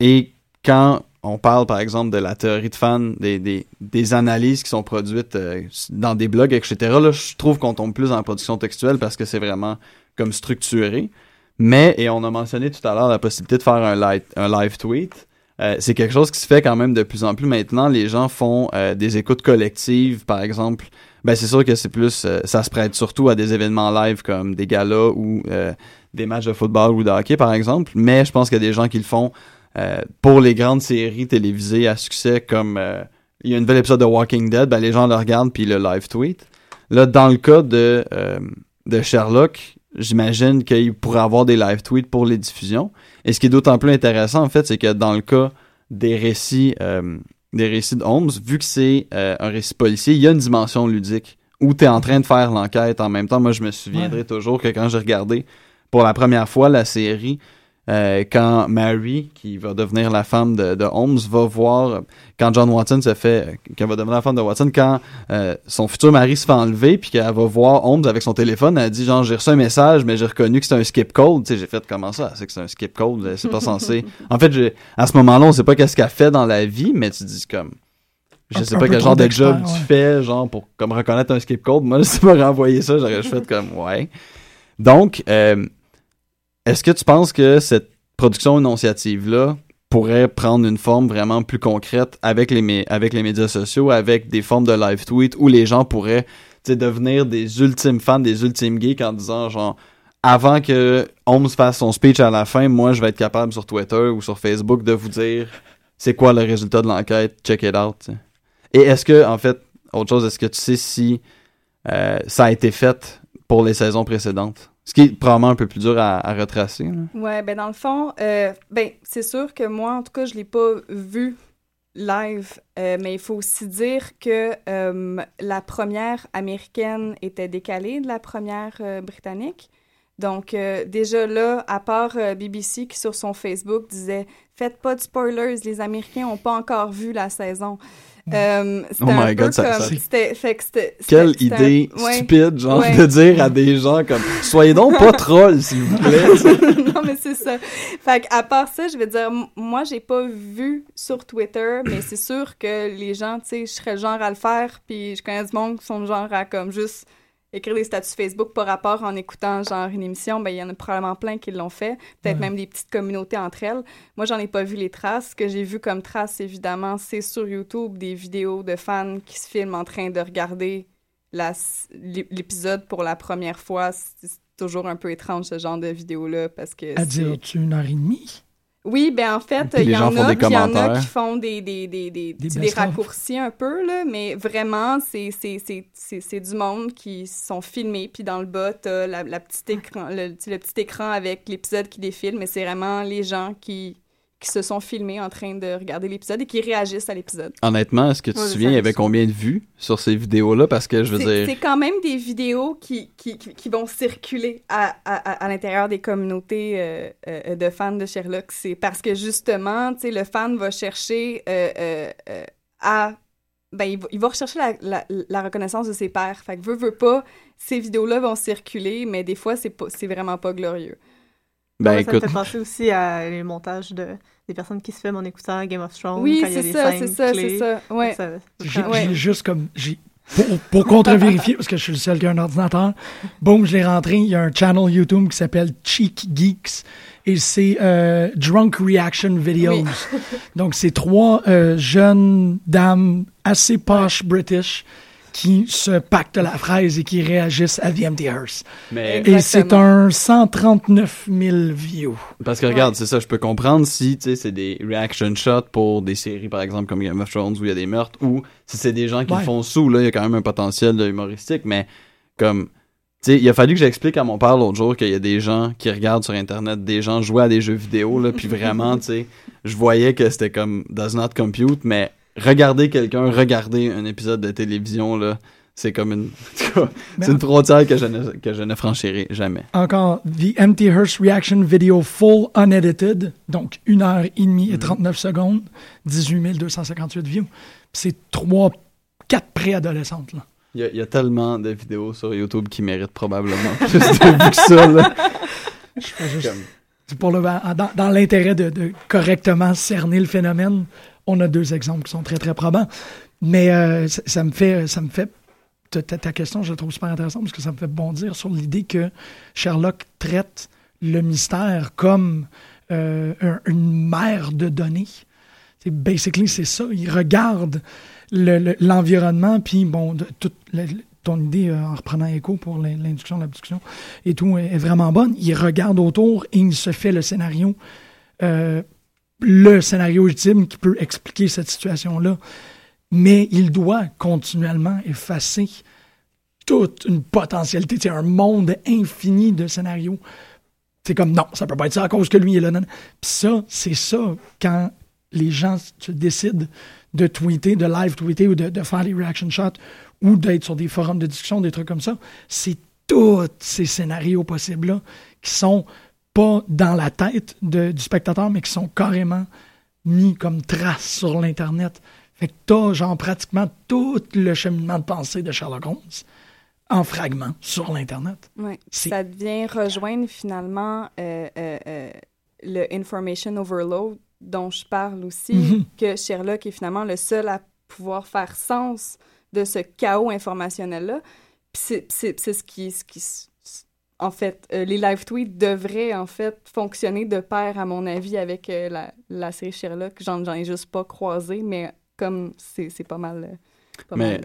Et quand on parle, par exemple, de la théorie de fans, des, des, analyses qui sont produites euh, dans des blogs, etc., là, je trouve qu'on tombe plus dans la production textuelle parce que c'est vraiment comme structuré. Mais, et on a mentionné tout à l'heure la possibilité de faire un un live tweet. Euh, c'est quelque chose qui se fait quand même de plus en plus maintenant. Les gens font euh, des écoutes collectives, par exemple. Ben, c'est sûr que c'est plus, euh, ça se prête surtout à des événements live comme des galas ou euh, des matchs de football ou de hockey, par exemple. Mais je pense qu'il y a des gens qui le font euh, pour les grandes séries télévisées à succès comme euh, il y a un nouvel épisode de Walking Dead, ben, les gens le regardent puis le live tweet. Là, dans le cas de, de Sherlock, j'imagine qu'il pourrait avoir des live tweets pour les diffusions. Et ce qui est d'autant plus intéressant, en fait, c'est que dans le cas des récits, euh, des récits de Holmes, vu que c'est euh, un récit policier, il y a une dimension ludique où tu es en train de faire l'enquête en même temps. Moi, je me souviendrai toujours que quand j'ai regardé pour la première fois la série, euh, quand Mary, qui va devenir la femme de, de, Holmes, va voir quand John Watson se fait, qu'elle va devenir la femme de Watson, quand euh, son futur mari se fait enlever, puis qu'elle va voir Holmes avec son téléphone, elle dit genre j'ai reçu un message, mais j'ai reconnu que c'est un skip code. Tu sais, j'ai fait comment ça, c'est que c'est un skip code, c'est pas censé. En fait, à ce moment-là, on sait pas qu'est-ce qu'elle fait dans la vie, mais tu dis comme je sais pas quel genre de job tu fais, genre pour comme reconnaître un skip code. Moi, si tu m'aurais envoyé ça, j'aurais fait comme ouais. Donc, euh, est-ce que tu penses que cette production énonciative-là pourrait prendre une forme vraiment plus concrète avec les, médias sociaux, avec des formes de live tweet où les gens pourraient devenir des ultimes fans, des ultimes geeks en disant genre avant que Holmes fasse son speech à la fin, moi je vais être capable sur Twitter ou sur Facebook de vous dire c'est quoi le résultat de l'enquête, check it out. Et est-ce que, en fait, autre chose, est-ce que tu sais si euh, ça a été fait pour les saisons précédentes? Ce qui est probablement un peu plus dur à, retracer. Oui, Ouais, ben dans le fond, euh, ben c'est sûr que moi, en tout cas, je l'ai pas vu live, euh, mais il faut aussi dire que euh, la première américaine était décalée de la première britannique. Donc déjà là, à part BBC qui sur son Facebook disait faites pas de spoilers, les Américains ont pas encore vu la saison. Euh, oh my god, ça, Quelle idée stupide, genre, de dire à des gens comme Soyez donc pas trolls, s'il vous plaît. non, mais c'est ça. Fait à part ça, je vais dire, moi, j'ai pas vu sur Twitter, mais c'est sûr que les gens, tu sais, je serais le genre à le faire, puis je connais du monde qui sont le genre à comme juste écrire des statuts Facebook par rapport en écoutant genre une émission, ben il y en a probablement plein qui l'ont fait, peut-être même des petites communautés entre elles. Moi, j'en ai pas vu les traces. Ce que j'ai vu comme traces, évidemment, c'est sur YouTube des vidéos de fans qui se filment en train de regarder l'épisode pour la première fois. C'est toujours un peu étrange ce genre de vidéo-là parce que. À dire, tu une heure et demie? Oui, ben en fait, il y, en a, y en a qui font des, des, des, des, des, raccourcis un peu, là, mais vraiment, c'est du monde qui sont filmés, puis dans le bas, t'as la, la petite écran, le, le petit écran avec l'épisode qui défile, mais c'est vraiment les gens qui, qui se sont filmés en train de regarder l'épisode et qui réagissent à l'épisode. Honnêtement, est-ce que tu te souviens, il y avait combien de vues sur ces vidéos-là? Parce que je veux dire... C'est quand même des vidéos qui, qui, qui vont circuler à, à, à l'intérieur des communautés euh, euh, de fans de Sherlock. C'est parce que justement, tu sais, le fan va chercher euh, à... Ben, il va, il va rechercher la, la, reconnaissance de ses pairs. Fait que veut, veut pas, ces vidéos-là vont circuler, mais des fois, c'est vraiment pas glorieux. Ben, écoute... Ça me fait penser aussi à les montages de des personnes qui se filment en écoutant Game of Thrones. Oui, c'est ça, c'est ça, c'est ça. Ouais. J'ai juste comme. Pour, pour contre-vérifier, parce que je suis le seul qui a un ordinateur, boum, je l'ai rentré. Il y a un channel YouTube qui s'appelle Cheek Geeks et c'est euh, Drunk Reaction Videos. Donc, c'est trois euh, jeunes dames assez posh british qui se pactent la fraise et qui réagissent à The Empty Hearse. Et c'est un 139 000 views. Parce que regarde, c'est ça, je peux comprendre si c'est des reaction shots pour des séries, par exemple, comme Game of Thrones où il y a des meurtres, ou si c'est des gens qui font sous, là, il y a quand même un potentiel humoristique, mais comme... Tu sais, il a fallu que j'explique à mon père l'autre jour qu'il y a des gens qui regardent sur Internet, des gens jouer à des jeux vidéo, là, puis vraiment, tu sais, je voyais que c'était comme « does not compute », mais regarder quelqu'un regarder un épisode de télévision, là, c'est comme une. c'est une frontière que je, ne, que je ne franchirai jamais. Encore, The Empty Hearse Reaction Video Full Unedited, donc 1 heure et demie et 39 mm. secondes, 18 258 views. C'est 3, 4 préadolescentes, là. Il y, a, tellement de vidéos sur YouTube qui méritent probablement plus de vues que ça, là. C'est pour le, dans, dans l'intérêt de, de correctement cerner le phénomène on a deux exemples qui sont très, très probants. Mais euh, ça, me fait, ça me fait ta, question, je la trouve super intéressante parce que ça me fait bondir sur l'idée que Sherlock traite le mystère comme euh, une mer de données. C'est basically c'est ça. Il regarde l'environnement, puis bon, toute ton idée euh, en reprenant écho pour l'induction, l'abduction et tout est, vraiment bonne. Il regarde autour et il se fait le scénario le scénario ultime qui peut expliquer cette situation-là. Mais il doit continuellement effacer toute une potentialité, c'est un monde infini de scénarios. C'est comme non, ça peut pas être ça à cause que lui est là. Puis ça, c'est ça quand les gens se décident de tweeter, de live tweeter ou de, de faire des reaction shots ou d'être sur des forums de discussion, des trucs comme ça. C'est tous ces scénarios possibles-là qui sont pas dans la tête du spectateur, mais qui sont carrément mis comme traces sur l'Internet. Fait que t'as, genre, pratiquement tout le cheminement de pensée de Sherlock Holmes en fragments sur l'Internet. Oui. Ça vient rejoindre finalement euh, euh, euh, le information overload dont je parle aussi, mm-hmm. que Sherlock est finalement le seul à pouvoir faire sens de ce chaos informationnel-là. c'est ce qui, ce qui en fait, euh, les live tweets devraient en fait fonctionner de pair, à mon avis, avec euh, la, la, série Sherlock. J'en ai juste pas croisé, mais comme c'est pas mal. Euh, pas mais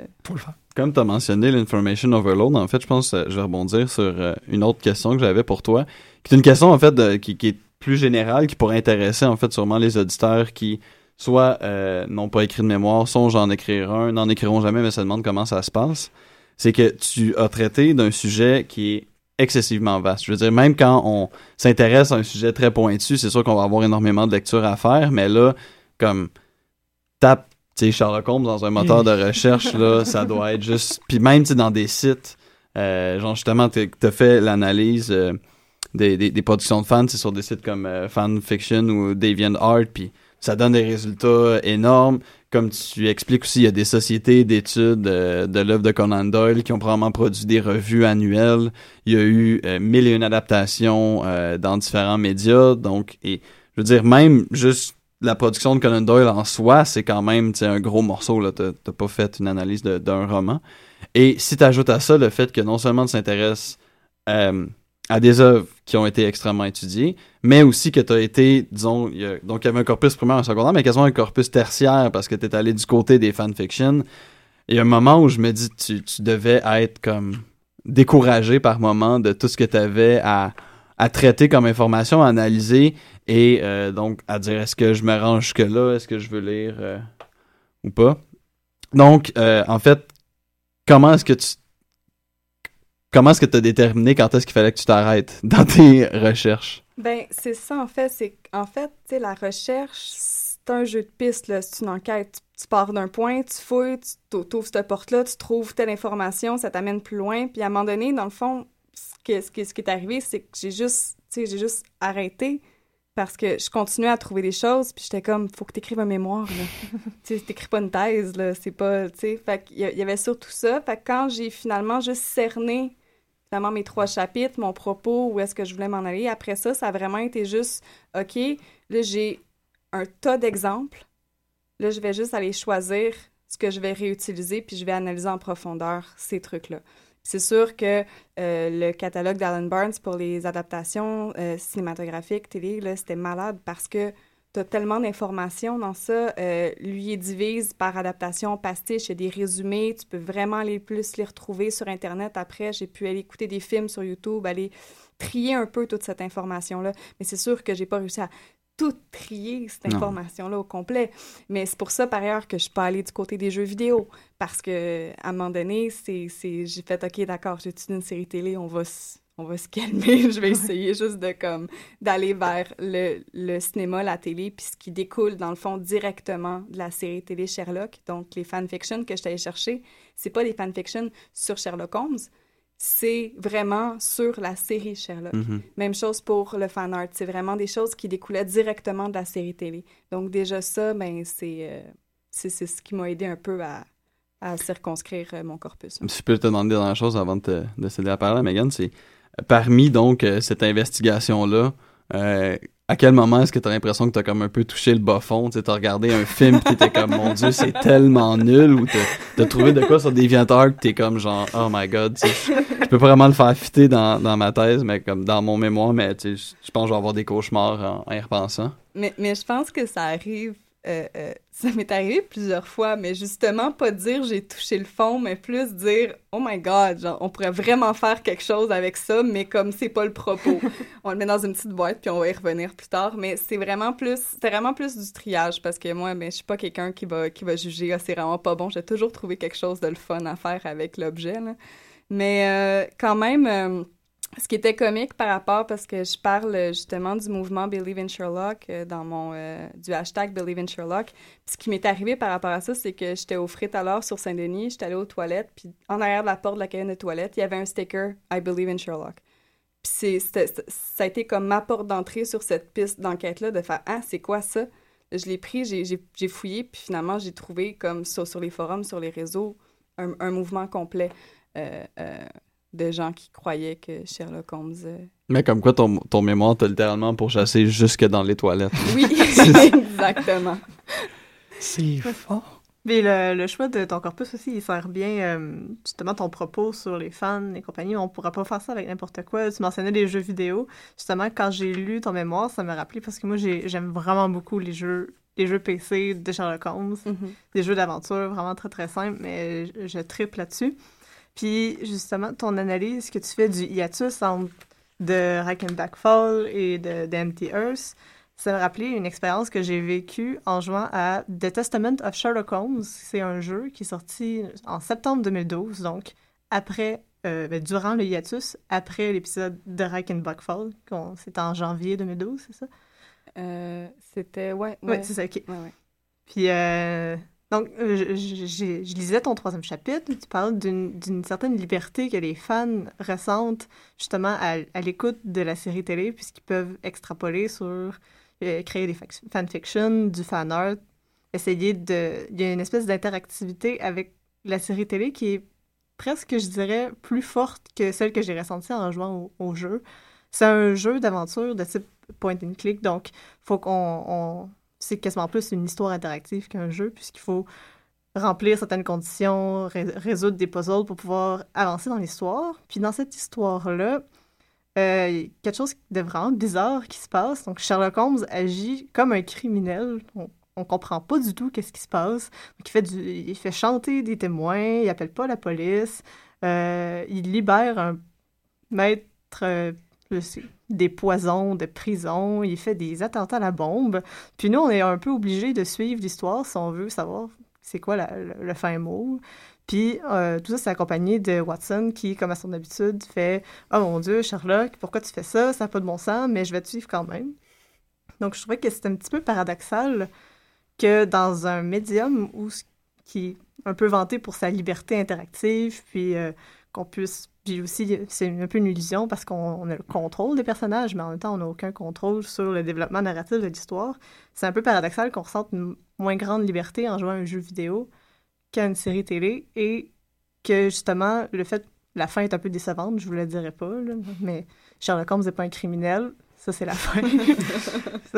Comme tu as mentionné l'information overload, en fait, je pense que je vais rebondir sur une autre question que j'avais pour toi, qui est une question en fait qui, qui, est plus générale, qui pourrait intéresser en fait sûrement les auditeurs qui soit n'ont pas écrit de mémoire, soit j'en écrire un, n'en écriront jamais, mais ça demande comment ça se passe. C'est que tu as traité d'un sujet qui est excessivement vaste. Je veux dire, même quand on s'intéresse à un sujet très pointu, c'est sûr qu'on va avoir énormément de lectures à faire, mais là, comme tape Sherlock Holmes dans un moteur de recherche, là, ça doit être juste. Puis même dans des sites, euh, genre justement, tu as fait l'analyse euh, des, des, productions de fans, c'est sur des sites comme euh, Fanfiction ou DeviantArt, puis ça donne des résultats énormes comme tu expliques aussi, il y a des sociétés d'études euh, de l'œuvre de Conan Doyle qui ont probablement produit des revues annuelles. Il y a eu euh, mille et une adaptations euh, dans différents médias. Donc, et je veux dire, même juste la production de Conan Doyle en soi, c'est quand même un gros morceau. Tu n'as pas fait une analyse d'un roman. Et si tu ajoutes à ça le fait que non seulement tu s'intéresses à des œuvres qui ont été extrêmement étudiées, mais aussi que tu as été, disons, donc il y avait un corpus primaire et secondaire, mais quasiment un corpus tertiaire parce que tu es allé du côté des fanfictions. Il y a un moment où je me dis, tu, tu devais être comme découragé par moment de tout ce que tu avais à, à traiter comme information, à analyser et euh, donc à dire est-ce que je me range jusque là, est-ce que je veux lire euh, ou pas? Donc, euh, en fait, comment est-ce que tu comment est-ce que tu as déterminé quand est-ce qu'il fallait que tu t'arrêtes dans tes recherches? Ben, c'est ça, en fait. C'est En fait, tu sais, la recherche, c'est un jeu de piste, là. C'est une enquête. Tu, pars d'un point, tu fouilles, tu ouvres cette porte-là, tu trouves telle information, ça t'amène plus loin. Puis à un moment donné, dans le fond, ce, ce, qui, ce qui est arrivé, c'est que j'ai juste, tu sais, j'ai juste arrêté parce que je continuais à trouver des choses, puis j'étais comme, faut que tu écrives un mémoire, là. tu sais, t'écris pas une thèse, là, c'est pas, tu sais, fait qu'il y, avait surtout ça. Fait que quand j'ai finalement juste cerné finalement mes trois chapitres, mon propos, où est-ce que je voulais m'en aller. Après ça, ça a vraiment été juste, OK, là, j'ai un tas d'exemples. Là, je vais juste aller choisir ce que je vais réutiliser, puis je vais analyser en profondeur ces trucs-là. C'est sûr que euh, le catalogue d'Alan Barnes pour les adaptations euh, cinématographiques, télé, c'était malade parce que tu as tellement d'informations dans ça. Euh, lui, il divise par adaptation, pastiche, il y a des résumés. Tu peux vraiment aller plus les retrouver sur Internet. Après, j'ai pu aller écouter des films sur YouTube, aller trier un peu toute cette information-là. Mais c'est sûr que j'ai pas réussi à tout trier, cette information-là au complet. Mais c'est pour ça, par ailleurs, que je suis pas allée du côté des jeux vidéo. Parce que à un moment donné, c'est, j'ai fait, OK, d'accord, j'étudie une série télé, on va on va se calmer, je vais essayer juste de comme d'aller vers le, le, cinéma, la télé, puis ce qui découle dans le fond directement de la série télé Sherlock. Donc les fanfictions que je t'allais chercher, c'est pas des fanfictions sur Sherlock Holmes, c'est vraiment sur la série Sherlock. Mm-hmm. Même chose pour le fan art, c'est vraiment des choses qui découlaient directement de la série télé. Donc déjà ça, ben c'est euh, c'est ce qui m'a aidé un peu à, à circonscrire euh, mon corpus. Si je peux te demander dans la chose avant de, te, de céder la parole à Megan, c'est parmi donc euh, cette investigation-là, euh, à quel moment est-ce que tu as l'impression que tu as comme un peu touché le bas fond? Tu as regardé un film tu étais comme, mon Dieu, c'est tellement nul, ou t'as trouvé de quoi sur DeviantArt que t'es comme genre, oh my god, je peux pas vraiment le faire fitter dans, dans ma thèse, mais comme dans mon mémoire, mais je pense que je vais avoir des cauchemars en y repensant. Mais, mais je pense que ça arrive euh, euh, ça m'est arrivé plusieurs fois, mais justement, pas dire j'ai touché le fond, mais plus dire oh my god, genre, on pourrait vraiment faire quelque chose avec ça, mais comme c'est pas le propos. on le met dans une petite boîte puis on va y revenir plus tard, mais c'est vraiment plus, c'est vraiment plus du triage parce que moi, ben, je suis pas quelqu'un qui va, qui va juger, ah, c'est vraiment pas bon. J'ai toujours trouvé quelque chose de le fun à faire avec l'objet, Mais euh, quand même, ce qui était comique par rapport, parce que je parle justement du mouvement Believe in Sherlock euh, dans mon euh, du hashtag Believe in Sherlock. ce qui m'est arrivé par rapport à ça, c'est que j'étais au frites alors sur Saint-Denis, j'étais allée aux toilettes, puis en arrière de la porte de la cabine de toilette, il y avait un sticker I Believe in Sherlock. Puis ça a été comme ma porte d'entrée sur cette piste d'enquête-là, de faire Ah, c'est quoi ça? Je l'ai pris, j'ai fouillé, puis finalement, j'ai trouvé comme sur, les forums, sur les réseaux, un, mouvement complet euh, euh, de gens qui croyaient que Sherlock Holmes. Euh, Mais comme quoi, ton, ton mémoire t'a littéralement pour chasser jusque dans les toilettes. Oui, exactement. C'est fort. Mais le, le, choix de ton corpus aussi, il sert bien euh, justement ton propos sur les fans et compagnie. On pourra pas faire ça avec n'importe quoi. Tu mentionnais les jeux vidéo. Justement, quand j'ai lu ton mémoire, ça m'a rappelé parce que moi, j'aime vraiment beaucoup les jeux les jeux PC de Sherlock Holmes, mm-hmm. des jeux d'aventure vraiment très très simples, mais je, je tripe là-dessus. Puis justement, ton analyse que tu fais du hiatus entre de Rack and Backfall et de, de Empty Earth, ça m'a rappelé une expérience que j'ai vécue en jouant à The Testament of Sherlock Holmes. C'est un jeu qui est sorti en septembre 2012, donc après, euh, ben, durant le hiatus, après l'épisode de Rack and Backfall. C'était en janvier 2012, c'est ça? Euh, c'était, ouais. Ouais, c'est ça, ok. Ouais, ouais. Puis, euh, donc, je, je, lisais ton troisième chapitre. Tu parles d'une certaine liberté que les fans ressentent justement à, à l'écoute de la série télé, puisqu'ils peuvent extrapoler sur euh, créer des fanfictions, du fan art, essayer de... Il y a une espèce d'interactivité avec la série télé qui est presque, je dirais, plus forte que celle que j'ai ressentie en jouant au, jeu. C'est un jeu d'aventure de type point and click, donc faut qu'on... C'est quasiment plus une histoire interactive qu'un jeu, puisqu'il faut remplir certaines conditions, résoudre des puzzles pour pouvoir avancer dans l'histoire. Puis dans cette histoire-là, euh, quelque chose de vraiment bizarre qui se passe. Donc, Sherlock Holmes agit comme un criminel. On, on comprend pas du tout qu'est-ce qui se passe. il fait, il fait chanter des témoins, il appelle pas la police, euh, il libère un maître euh, des poisons de prison, il fait des attentats à la bombe. Puis nous, on est un peu obligé de suivre l'histoire si on veut savoir c'est quoi le fin mot. Puis euh, tout ça, c'est accompagné de Watson qui, comme à son habitude, fait Oh mon Dieu, Sherlock, pourquoi tu fais ça? Ça n'a pas de bon sens, mais je vais te suivre quand même. Donc je trouvais que c'est un petit peu paradoxal que dans un médium qui est un peu vanté pour sa liberté interactive, puis euh, qu'on puisse. Puis aussi, c'est un peu une illusion parce qu'on a le contrôle des personnages, mais en même temps, on n'a aucun contrôle sur le développement narratif de l'histoire. C'est un peu paradoxal qu'on ressente une moins grande liberté en jouant à un jeu vidéo qu'à une série télé et que justement, le fait, la fin est un peu décevante, je vous le dirais pas, mais Sherlock Holmes n'est pas un criminel, ça c'est la fin.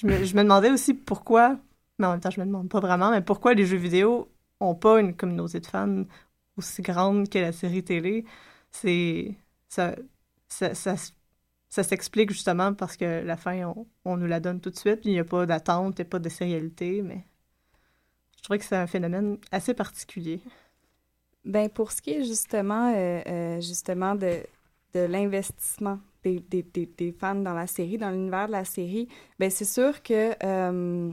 je, me, je me demandais aussi pourquoi, mais en même temps je me demande pas vraiment, mais pourquoi les jeux vidéo ont pas une communauté de fans aussi grande que la série télé. C'est ça, ça, ça, s'explique justement parce que la fin, on, on, nous la donne tout de suite. Il n'y a pas d'attente, a pas de sérialité, mais je trouvais que c'est un phénomène assez particulier. Ben pour ce qui est justement, euh, euh, justement de, de l'investissement des, des, des, fans dans la série, dans l'univers de la série, ben c'est sûr que euh,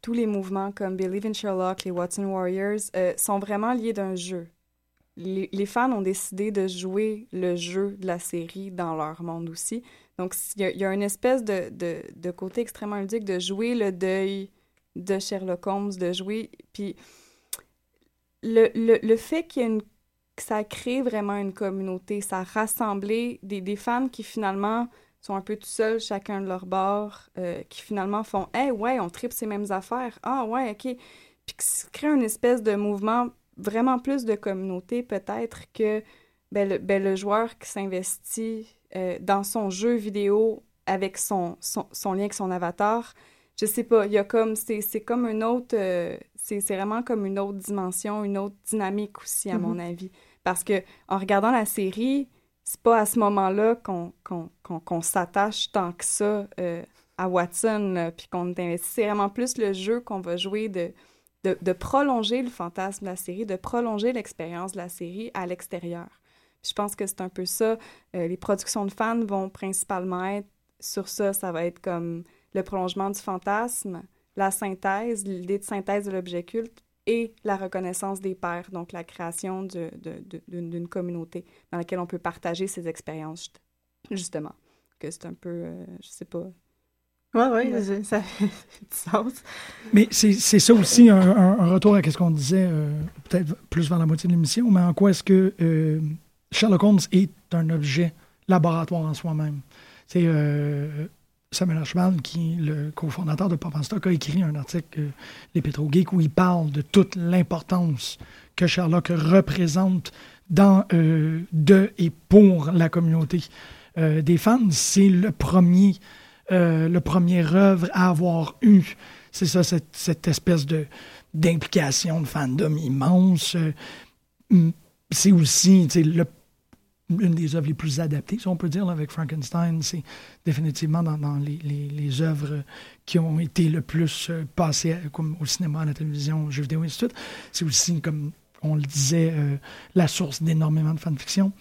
tous les mouvements comme Believe in Sherlock, les Watson Warriors, sont vraiment liés d'un jeu. Les, fans ont décidé de jouer le jeu de la série dans leur monde aussi. Donc, il y, a une espèce de, côté extrêmement ludique de jouer le deuil de Sherlock Holmes de jouer. Puis le, fait qu'il y ait une, que ça crée vraiment une communauté, ça a rassemblé des fans qui finalement sont un peu tout seuls, chacun de leur bord, euh, qui finalement font « Hey, ouais, on tripe ces mêmes affaires. Ah, ouais, OK. » Puis ça crée une espèce de mouvement, vraiment plus de communauté peut-être que ben, le, ben, le, joueur qui s'investit euh, dans son jeu vidéo avec son, son, son lien avec son avatar, je sais pas, il y a comme, c'est comme une autre, euh, c'est vraiment comme une autre dimension, une autre dynamique aussi, à mon mm-hmm. avis. Parce que en regardant la série, c'est pas à ce moment-là qu'on s'attache tant que ça euh, à Watson, puis qu'on investit. C'est vraiment plus le jeu qu'on va jouer de, de, de, prolonger le fantasme de la série, de prolonger l'expérience de la série à l'extérieur. Je pense que c'est un peu ça. Euh, les productions de fans vont principalement être sur ça. Ça va être comme le prolongement du fantasme, la synthèse, l'idée de synthèse de l'objet culte et la reconnaissance des pairs, donc la création d'une communauté dans laquelle on peut partager ses expériences, justement. Que c'est un peu, euh, je sais pas. Oui, oui, ça fait du sens. Mais c'est ça aussi un, retour à ce qu'on disait, euh, peut-être plus vers la moitié de l'émission, mais en quoi est-ce que euh, Sherlock Holmes est un objet laboratoire en soi-même? C'est euh, Samuel Archibald, qui est le cofondateur de Pop Stock, a écrit un article, euh, Les Pétro-Geeks, où il parle de toute l'importance que Sherlock représente dans, euh, de et pour la communauté euh, des fans. C'est le premier, euh, le premier œuvre à avoir eu, c'est ça, cette, espèce de d'implication de fandom immense. C'est aussi le une des œuvres les plus adaptées, si on peut dire, avec Frankenstein. C'est définitivement dans, les, œuvres qui ont été le plus euh, passées au cinéma, à la télévision, aux jeux vidéo, et tout. C'est aussi, comme on le disait, euh, la source d'énormément de fanfiction.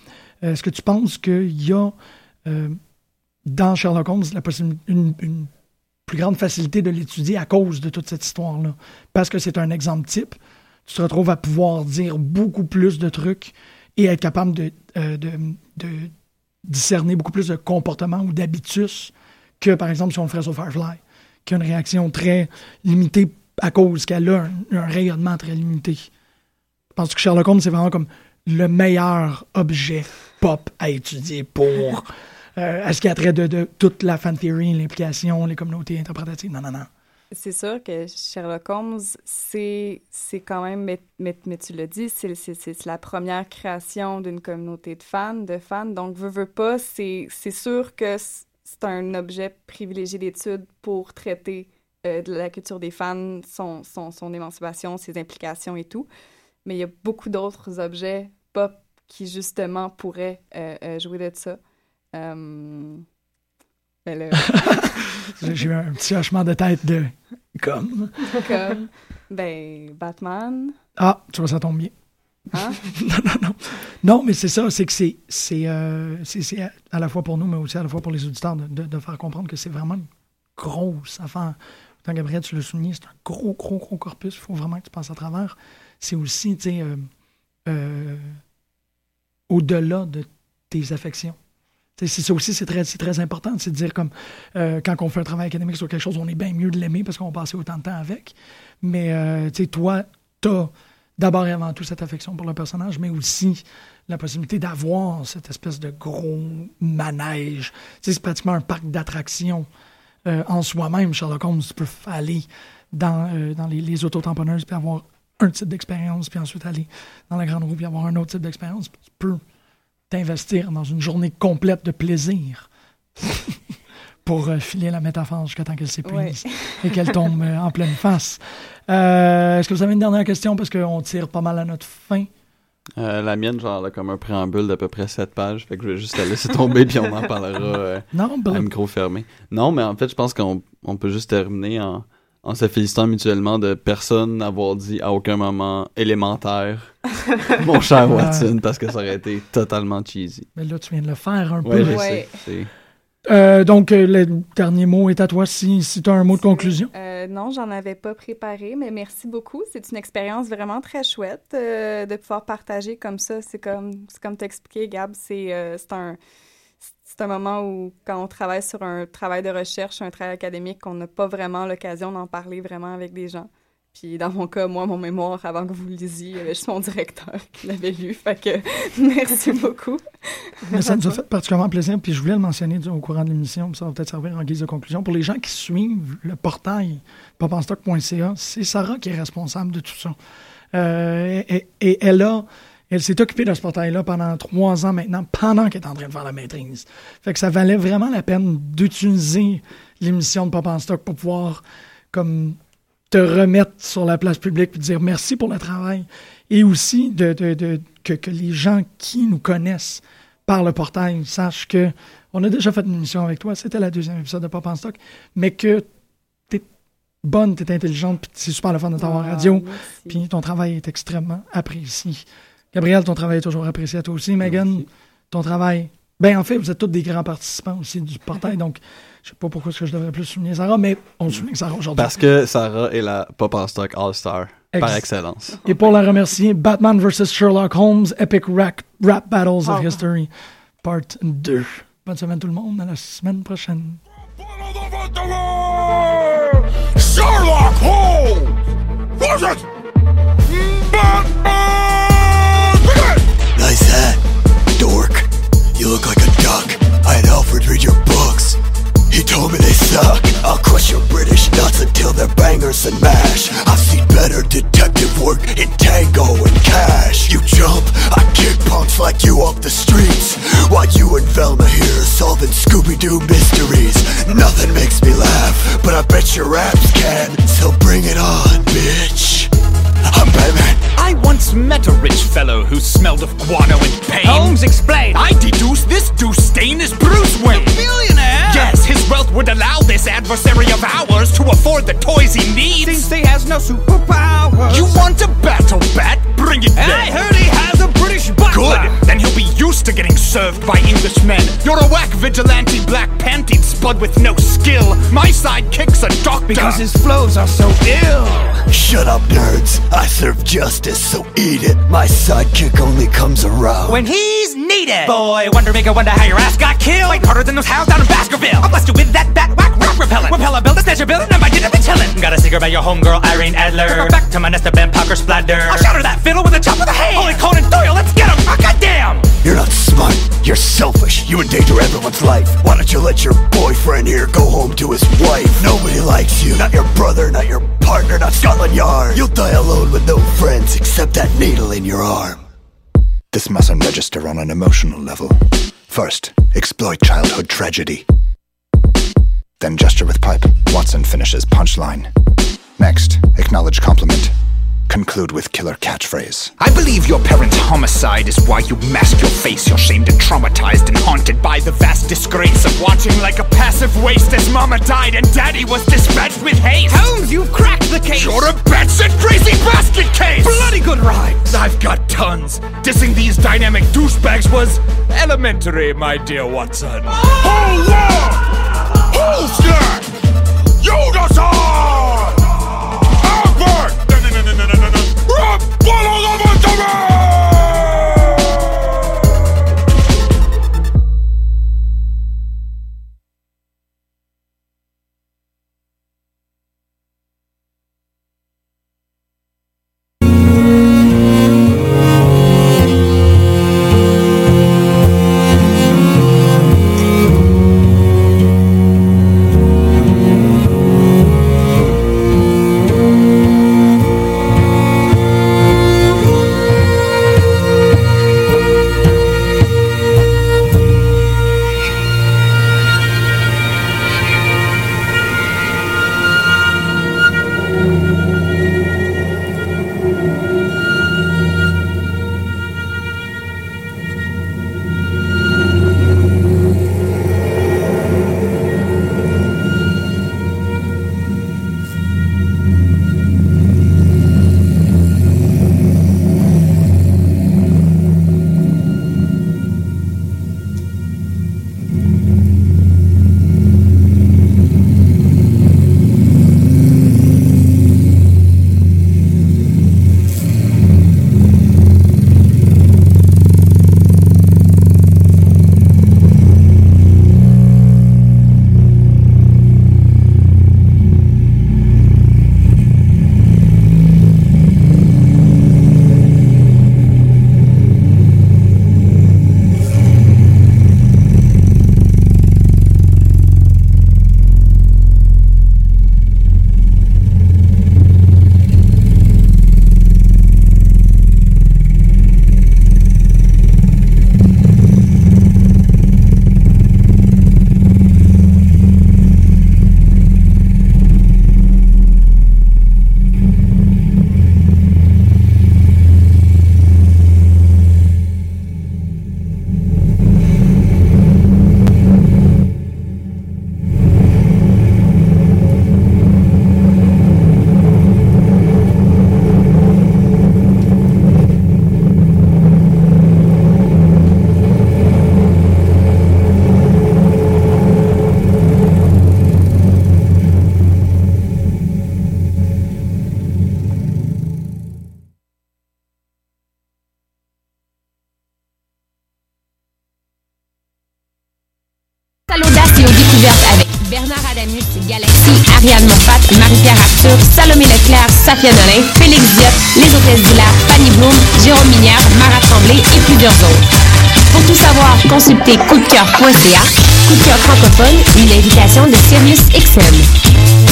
Euh, Est-ce que tu penses qu'il y a dans Sherlock Holmes la une, une plus grande facilité de l'étudier à cause de toute cette histoire-là? Parce que c'est un exemple type. Tu te retrouves à pouvoir dire beaucoup plus de trucs et être capable de, euh, de, de, discerner beaucoup plus de comportements ou d'habitus que, par exemple, si on le ferait sur Firefly, qui a une réaction très limitée à cause qu'elle a un, un, rayonnement très limité. Je pense que Sherlock Holmes, c'est vraiment comme le meilleur objet pop à étudier pour euh, à ce qui a trait de, de toute la fan theory, l'implication, les communautés interprétatives? Non, non, non. C'est sûr que Sherlock Holmes, c'est quand même, mais, mais, tu l'as dit, c'est la première création d'une communauté de fans, de fans. Donc, veut, veut pas, c'est sûr que c'est un objet privilégié d'étude pour traiter euh, de la culture des fans, son, son, son émancipation, ses implications et tout. Mais il y a beaucoup d'autres objets pop qui, justement, pourraient euh, euh, jouer de ça. Euh, J'ai eu un petit hochement de tête de comme. Comme. Ben, Batman. Ah, tu vois, ça tombe bien. Hein? non, non, non. Non, mais c'est ça, c'est que c'est c'est euh, à la fois pour nous, mais aussi à la fois pour les auditeurs de, de, de faire comprendre que c'est vraiment une grosse affaire. Tant Gabriel, tu l'as souligné, c'est un gros, gros, gros corpus. Il faut vraiment que tu passes à travers. C'est aussi, tu sais, euh, euh, au-delà de tes affections. C'est ça aussi, c'est très, très important. C'est de dire comme euh, quand on fait un travail académique sur quelque chose, on est bien mieux de l'aimer parce qu'on passe autant de temps avec. Mais euh, toi, tu as d'abord et avant tout cette affection pour le personnage, mais aussi la possibilité d'avoir cette espèce de gros manège. C'est pratiquement un parc d'attractions euh, en soi-même. Sherlock Holmes, tu peux aller dans, euh, dans les, les autotamponneuses puis avoir un type d'expérience, puis ensuite aller dans la grande roue puis avoir un autre type d'expérience. Tu peux t'investir dans une journée complète de plaisir pour euh, filer la métaphore jusqu'à temps qu'elle s'épuise Ouais. et qu'elle tombe euh, en pleine face. Euh, Est-ce que vous avez une dernière question? Parce qu'on tire pas mal à notre fin? Euh, la mienne, genre, là, comme un préambule d'à peu près 7 pages. Fait que je vais juste la laisser tomber, puis on en parlera euh, Non, à micro fermé. Non, mais en fait, je pense qu'on on peut juste terminer en, en se félicitant mutuellement de personne n'avoir dit à aucun moment élémentaire, mon cher. Watson, parce que ça aurait été totalement cheesy. Mais là, tu viens de le faire un Ouais, peu. je Ouais. sais. c'est- Euh, donc, euh, le dernier mot est à toi si, si tu as un mot de conclusion. Euh, non, j'en avais pas préparé, mais merci beaucoup. C'est une expérience vraiment très chouette euh, de pouvoir partager comme ça. C'est comme, c'est comme t'expliquais, Gab, c'est euh, c'est un, c'est un moment où, quand on travaille sur un travail de recherche, un travail académique, on n'a pas vraiment l'occasion d'en parler vraiment avec des gens. Puis dans mon cas, moi, mon mémoire, avant que vous le lisiez, il y avait juste mon directeur qui l'avait lu. Fait que merci beaucoup. Mais ça nous a fait particulièrement plaisir, puis je voulais le mentionner au courant de l'émission, ça va peut-être servir en guise de conclusion. Pour les gens qui suivent le portail popenstock.ca, c'est Sarah qui est responsable de tout ça. Euh, et elle a, elle s'est occupée de ce portail-là pendant trois ans maintenant, pendant qu'elle est en train de faire la maîtrise. Fait que ça valait vraiment la peine d'utiliser l'émission de Pop en Stock pour pouvoir comme te remettre sur la place publique et dire merci pour le travail. Et aussi de, de, de- que, que les gens qui nous connaissent par le portail sachent que on a déjà fait une émission avec toi, c'était la deuxième épisode de Pop en Stock, mais que t'es bonne, t'es intelligente, puis c'est super le fun de t'avoir Ah, radio, puis ton travail est extrêmement apprécié. Gabriel, ton travail est toujours apprécié à toi aussi. Megan, ton travail. Ben, en fait, vous êtes tous des grands participants aussi du portail, donc je sais pas pourquoi est-ce que je devrais plus souligner Sarah, mais on souligne Sarah aujourd'hui. Parce que Sarah est la pop en stock All-Star par Ex- excellence. Et pour la remercier, Batman vs. Sherlock Holmes, Epic Rap, Rap Battles of Oh. History, Part 2. Bonne semaine tout le monde, à la semaine prochaine. Sherlock Holmes versus Batman! Dork, you look like a duck. I had Alfred read your books. He told me they suck. I'll crush your British nuts until they're bangers and mash. I've seen better detective work in tango and cash. You jump, I kick punks like you off the streets. While you and Velma here solving Scooby Doo mysteries. Nothing makes me laugh, but I bet your raps can. So bring it on, bitch. I'm Batman. I once met a rich fellow who smelled of guano and pain. Holmes, explain. I deduce this deuce stain is Bruce Wayne. Billionaire! Yes, his wealth would allow this adversary of ours to afford the toys he needs. Since he has no superpowers. You want a battle bat? Bring it then. I heard served by Englishmen. You're a whack vigilante black pantied spud with no skill. My sidekick's a doctor. Because his flows are so ill. Shut up, nerds. I serve justice, so eat it. My sidekick only comes around. When he's needed. Boy, wonder make a wonder how your ass got killed. Fight harder than those hounds down in Baskerville. I busted with that bat whack rock repellent. Repeller build a snatcher building and by dinner be chillin'. Got a secret about your homegirl Irene Adler. Go back to my nest of Ben Parker splatter. I'll shatter that fiddle with a chop of the hand. Holy Conan Doyle, let's get him. Oh, ah, goddamn. You're not smart. You're selfish. You endanger everyone's life. Why don't you let your boyfriend here go home to his wife? Nobody likes you. Not your brother, not your partner, not Scotland Yard. You'll die alone with no friends except that needle in your arm. This mustn't register on an emotional level. First, exploit childhood tragedy. Then gesture with pipe. Watson finishes punchline. Next, acknowledge compliment. Conclude with killer catchphrase. I believe your parents' homicide is why you mask your face. You're shamed and traumatized and haunted by the vast disgrace of watching like a passive waste as mama died and daddy was dispatched with haste. Holmes, you've cracked the case. You're a batshit crazy basket case! Bloody good rhymes. I've got tons. Dissing these dynamic douchebags was elementary, my dear Watson. Hold on! Hold that! You decide! Safia Nolin, Félix Diop, Les Hôtesses d'Hilaire, Fanny Bloom, Jérôme Minière, Mara Tremblay et plusieurs autres. Pour tout savoir, consultez coupdecoeur.ca. Coup de cœur francophone, une invitation de Sirius XM.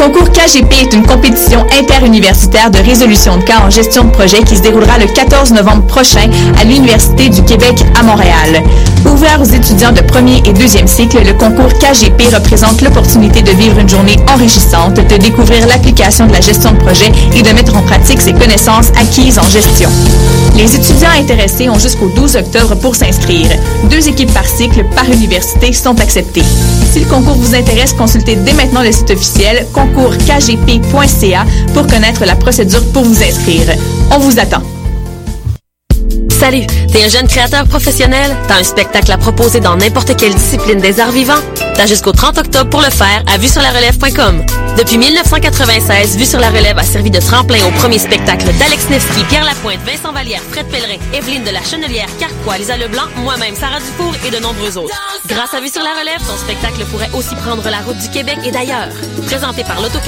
Concours KGP est une compétition interuniversitaire de résolution de cas en gestion de projet qui se déroulera le 14 novembre prochain à l'Université du Québec à Montréal. Ouvert aux étudiants de premier et deuxième cycle, le concours KGP représente l'opportunité de vivre une journée enrichissante, de découvrir l'application de la gestion de projet et de mettre en pratique ses connaissances acquises en gestion. Les étudiants intéressés ont jusqu'au 12 octobre pour s'inscrire. Deux équipes par cycle par université sont acceptées. Si le concours vous intéresse, consultez dès maintenant le site officiel concourskgp.ca pour connaître la procédure pour vous inscrire. On vous attend. Salut, t'es un jeune créateur professionnel? T'as un spectacle à proposer dans n'importe quelle discipline des arts vivants? T'as jusqu'au 30 octobre pour le faire à vue sur la relève.com. Depuis 1996, Vue sur la relève a servi de tremplin au premier spectacle d'Alex Nevsky, Pierre Lapointe, Vincent Vallière, Fred Pellerin, Evelyne de la Chenelière, Carquois, Lisa Leblanc, moi-même, Sarah Dufour et de nombreux autres. Grâce à Vue sur la relève, ton spectacle pourrait aussi prendre la route du Québec et d'ailleurs. Présenté par l'Auto-Québec,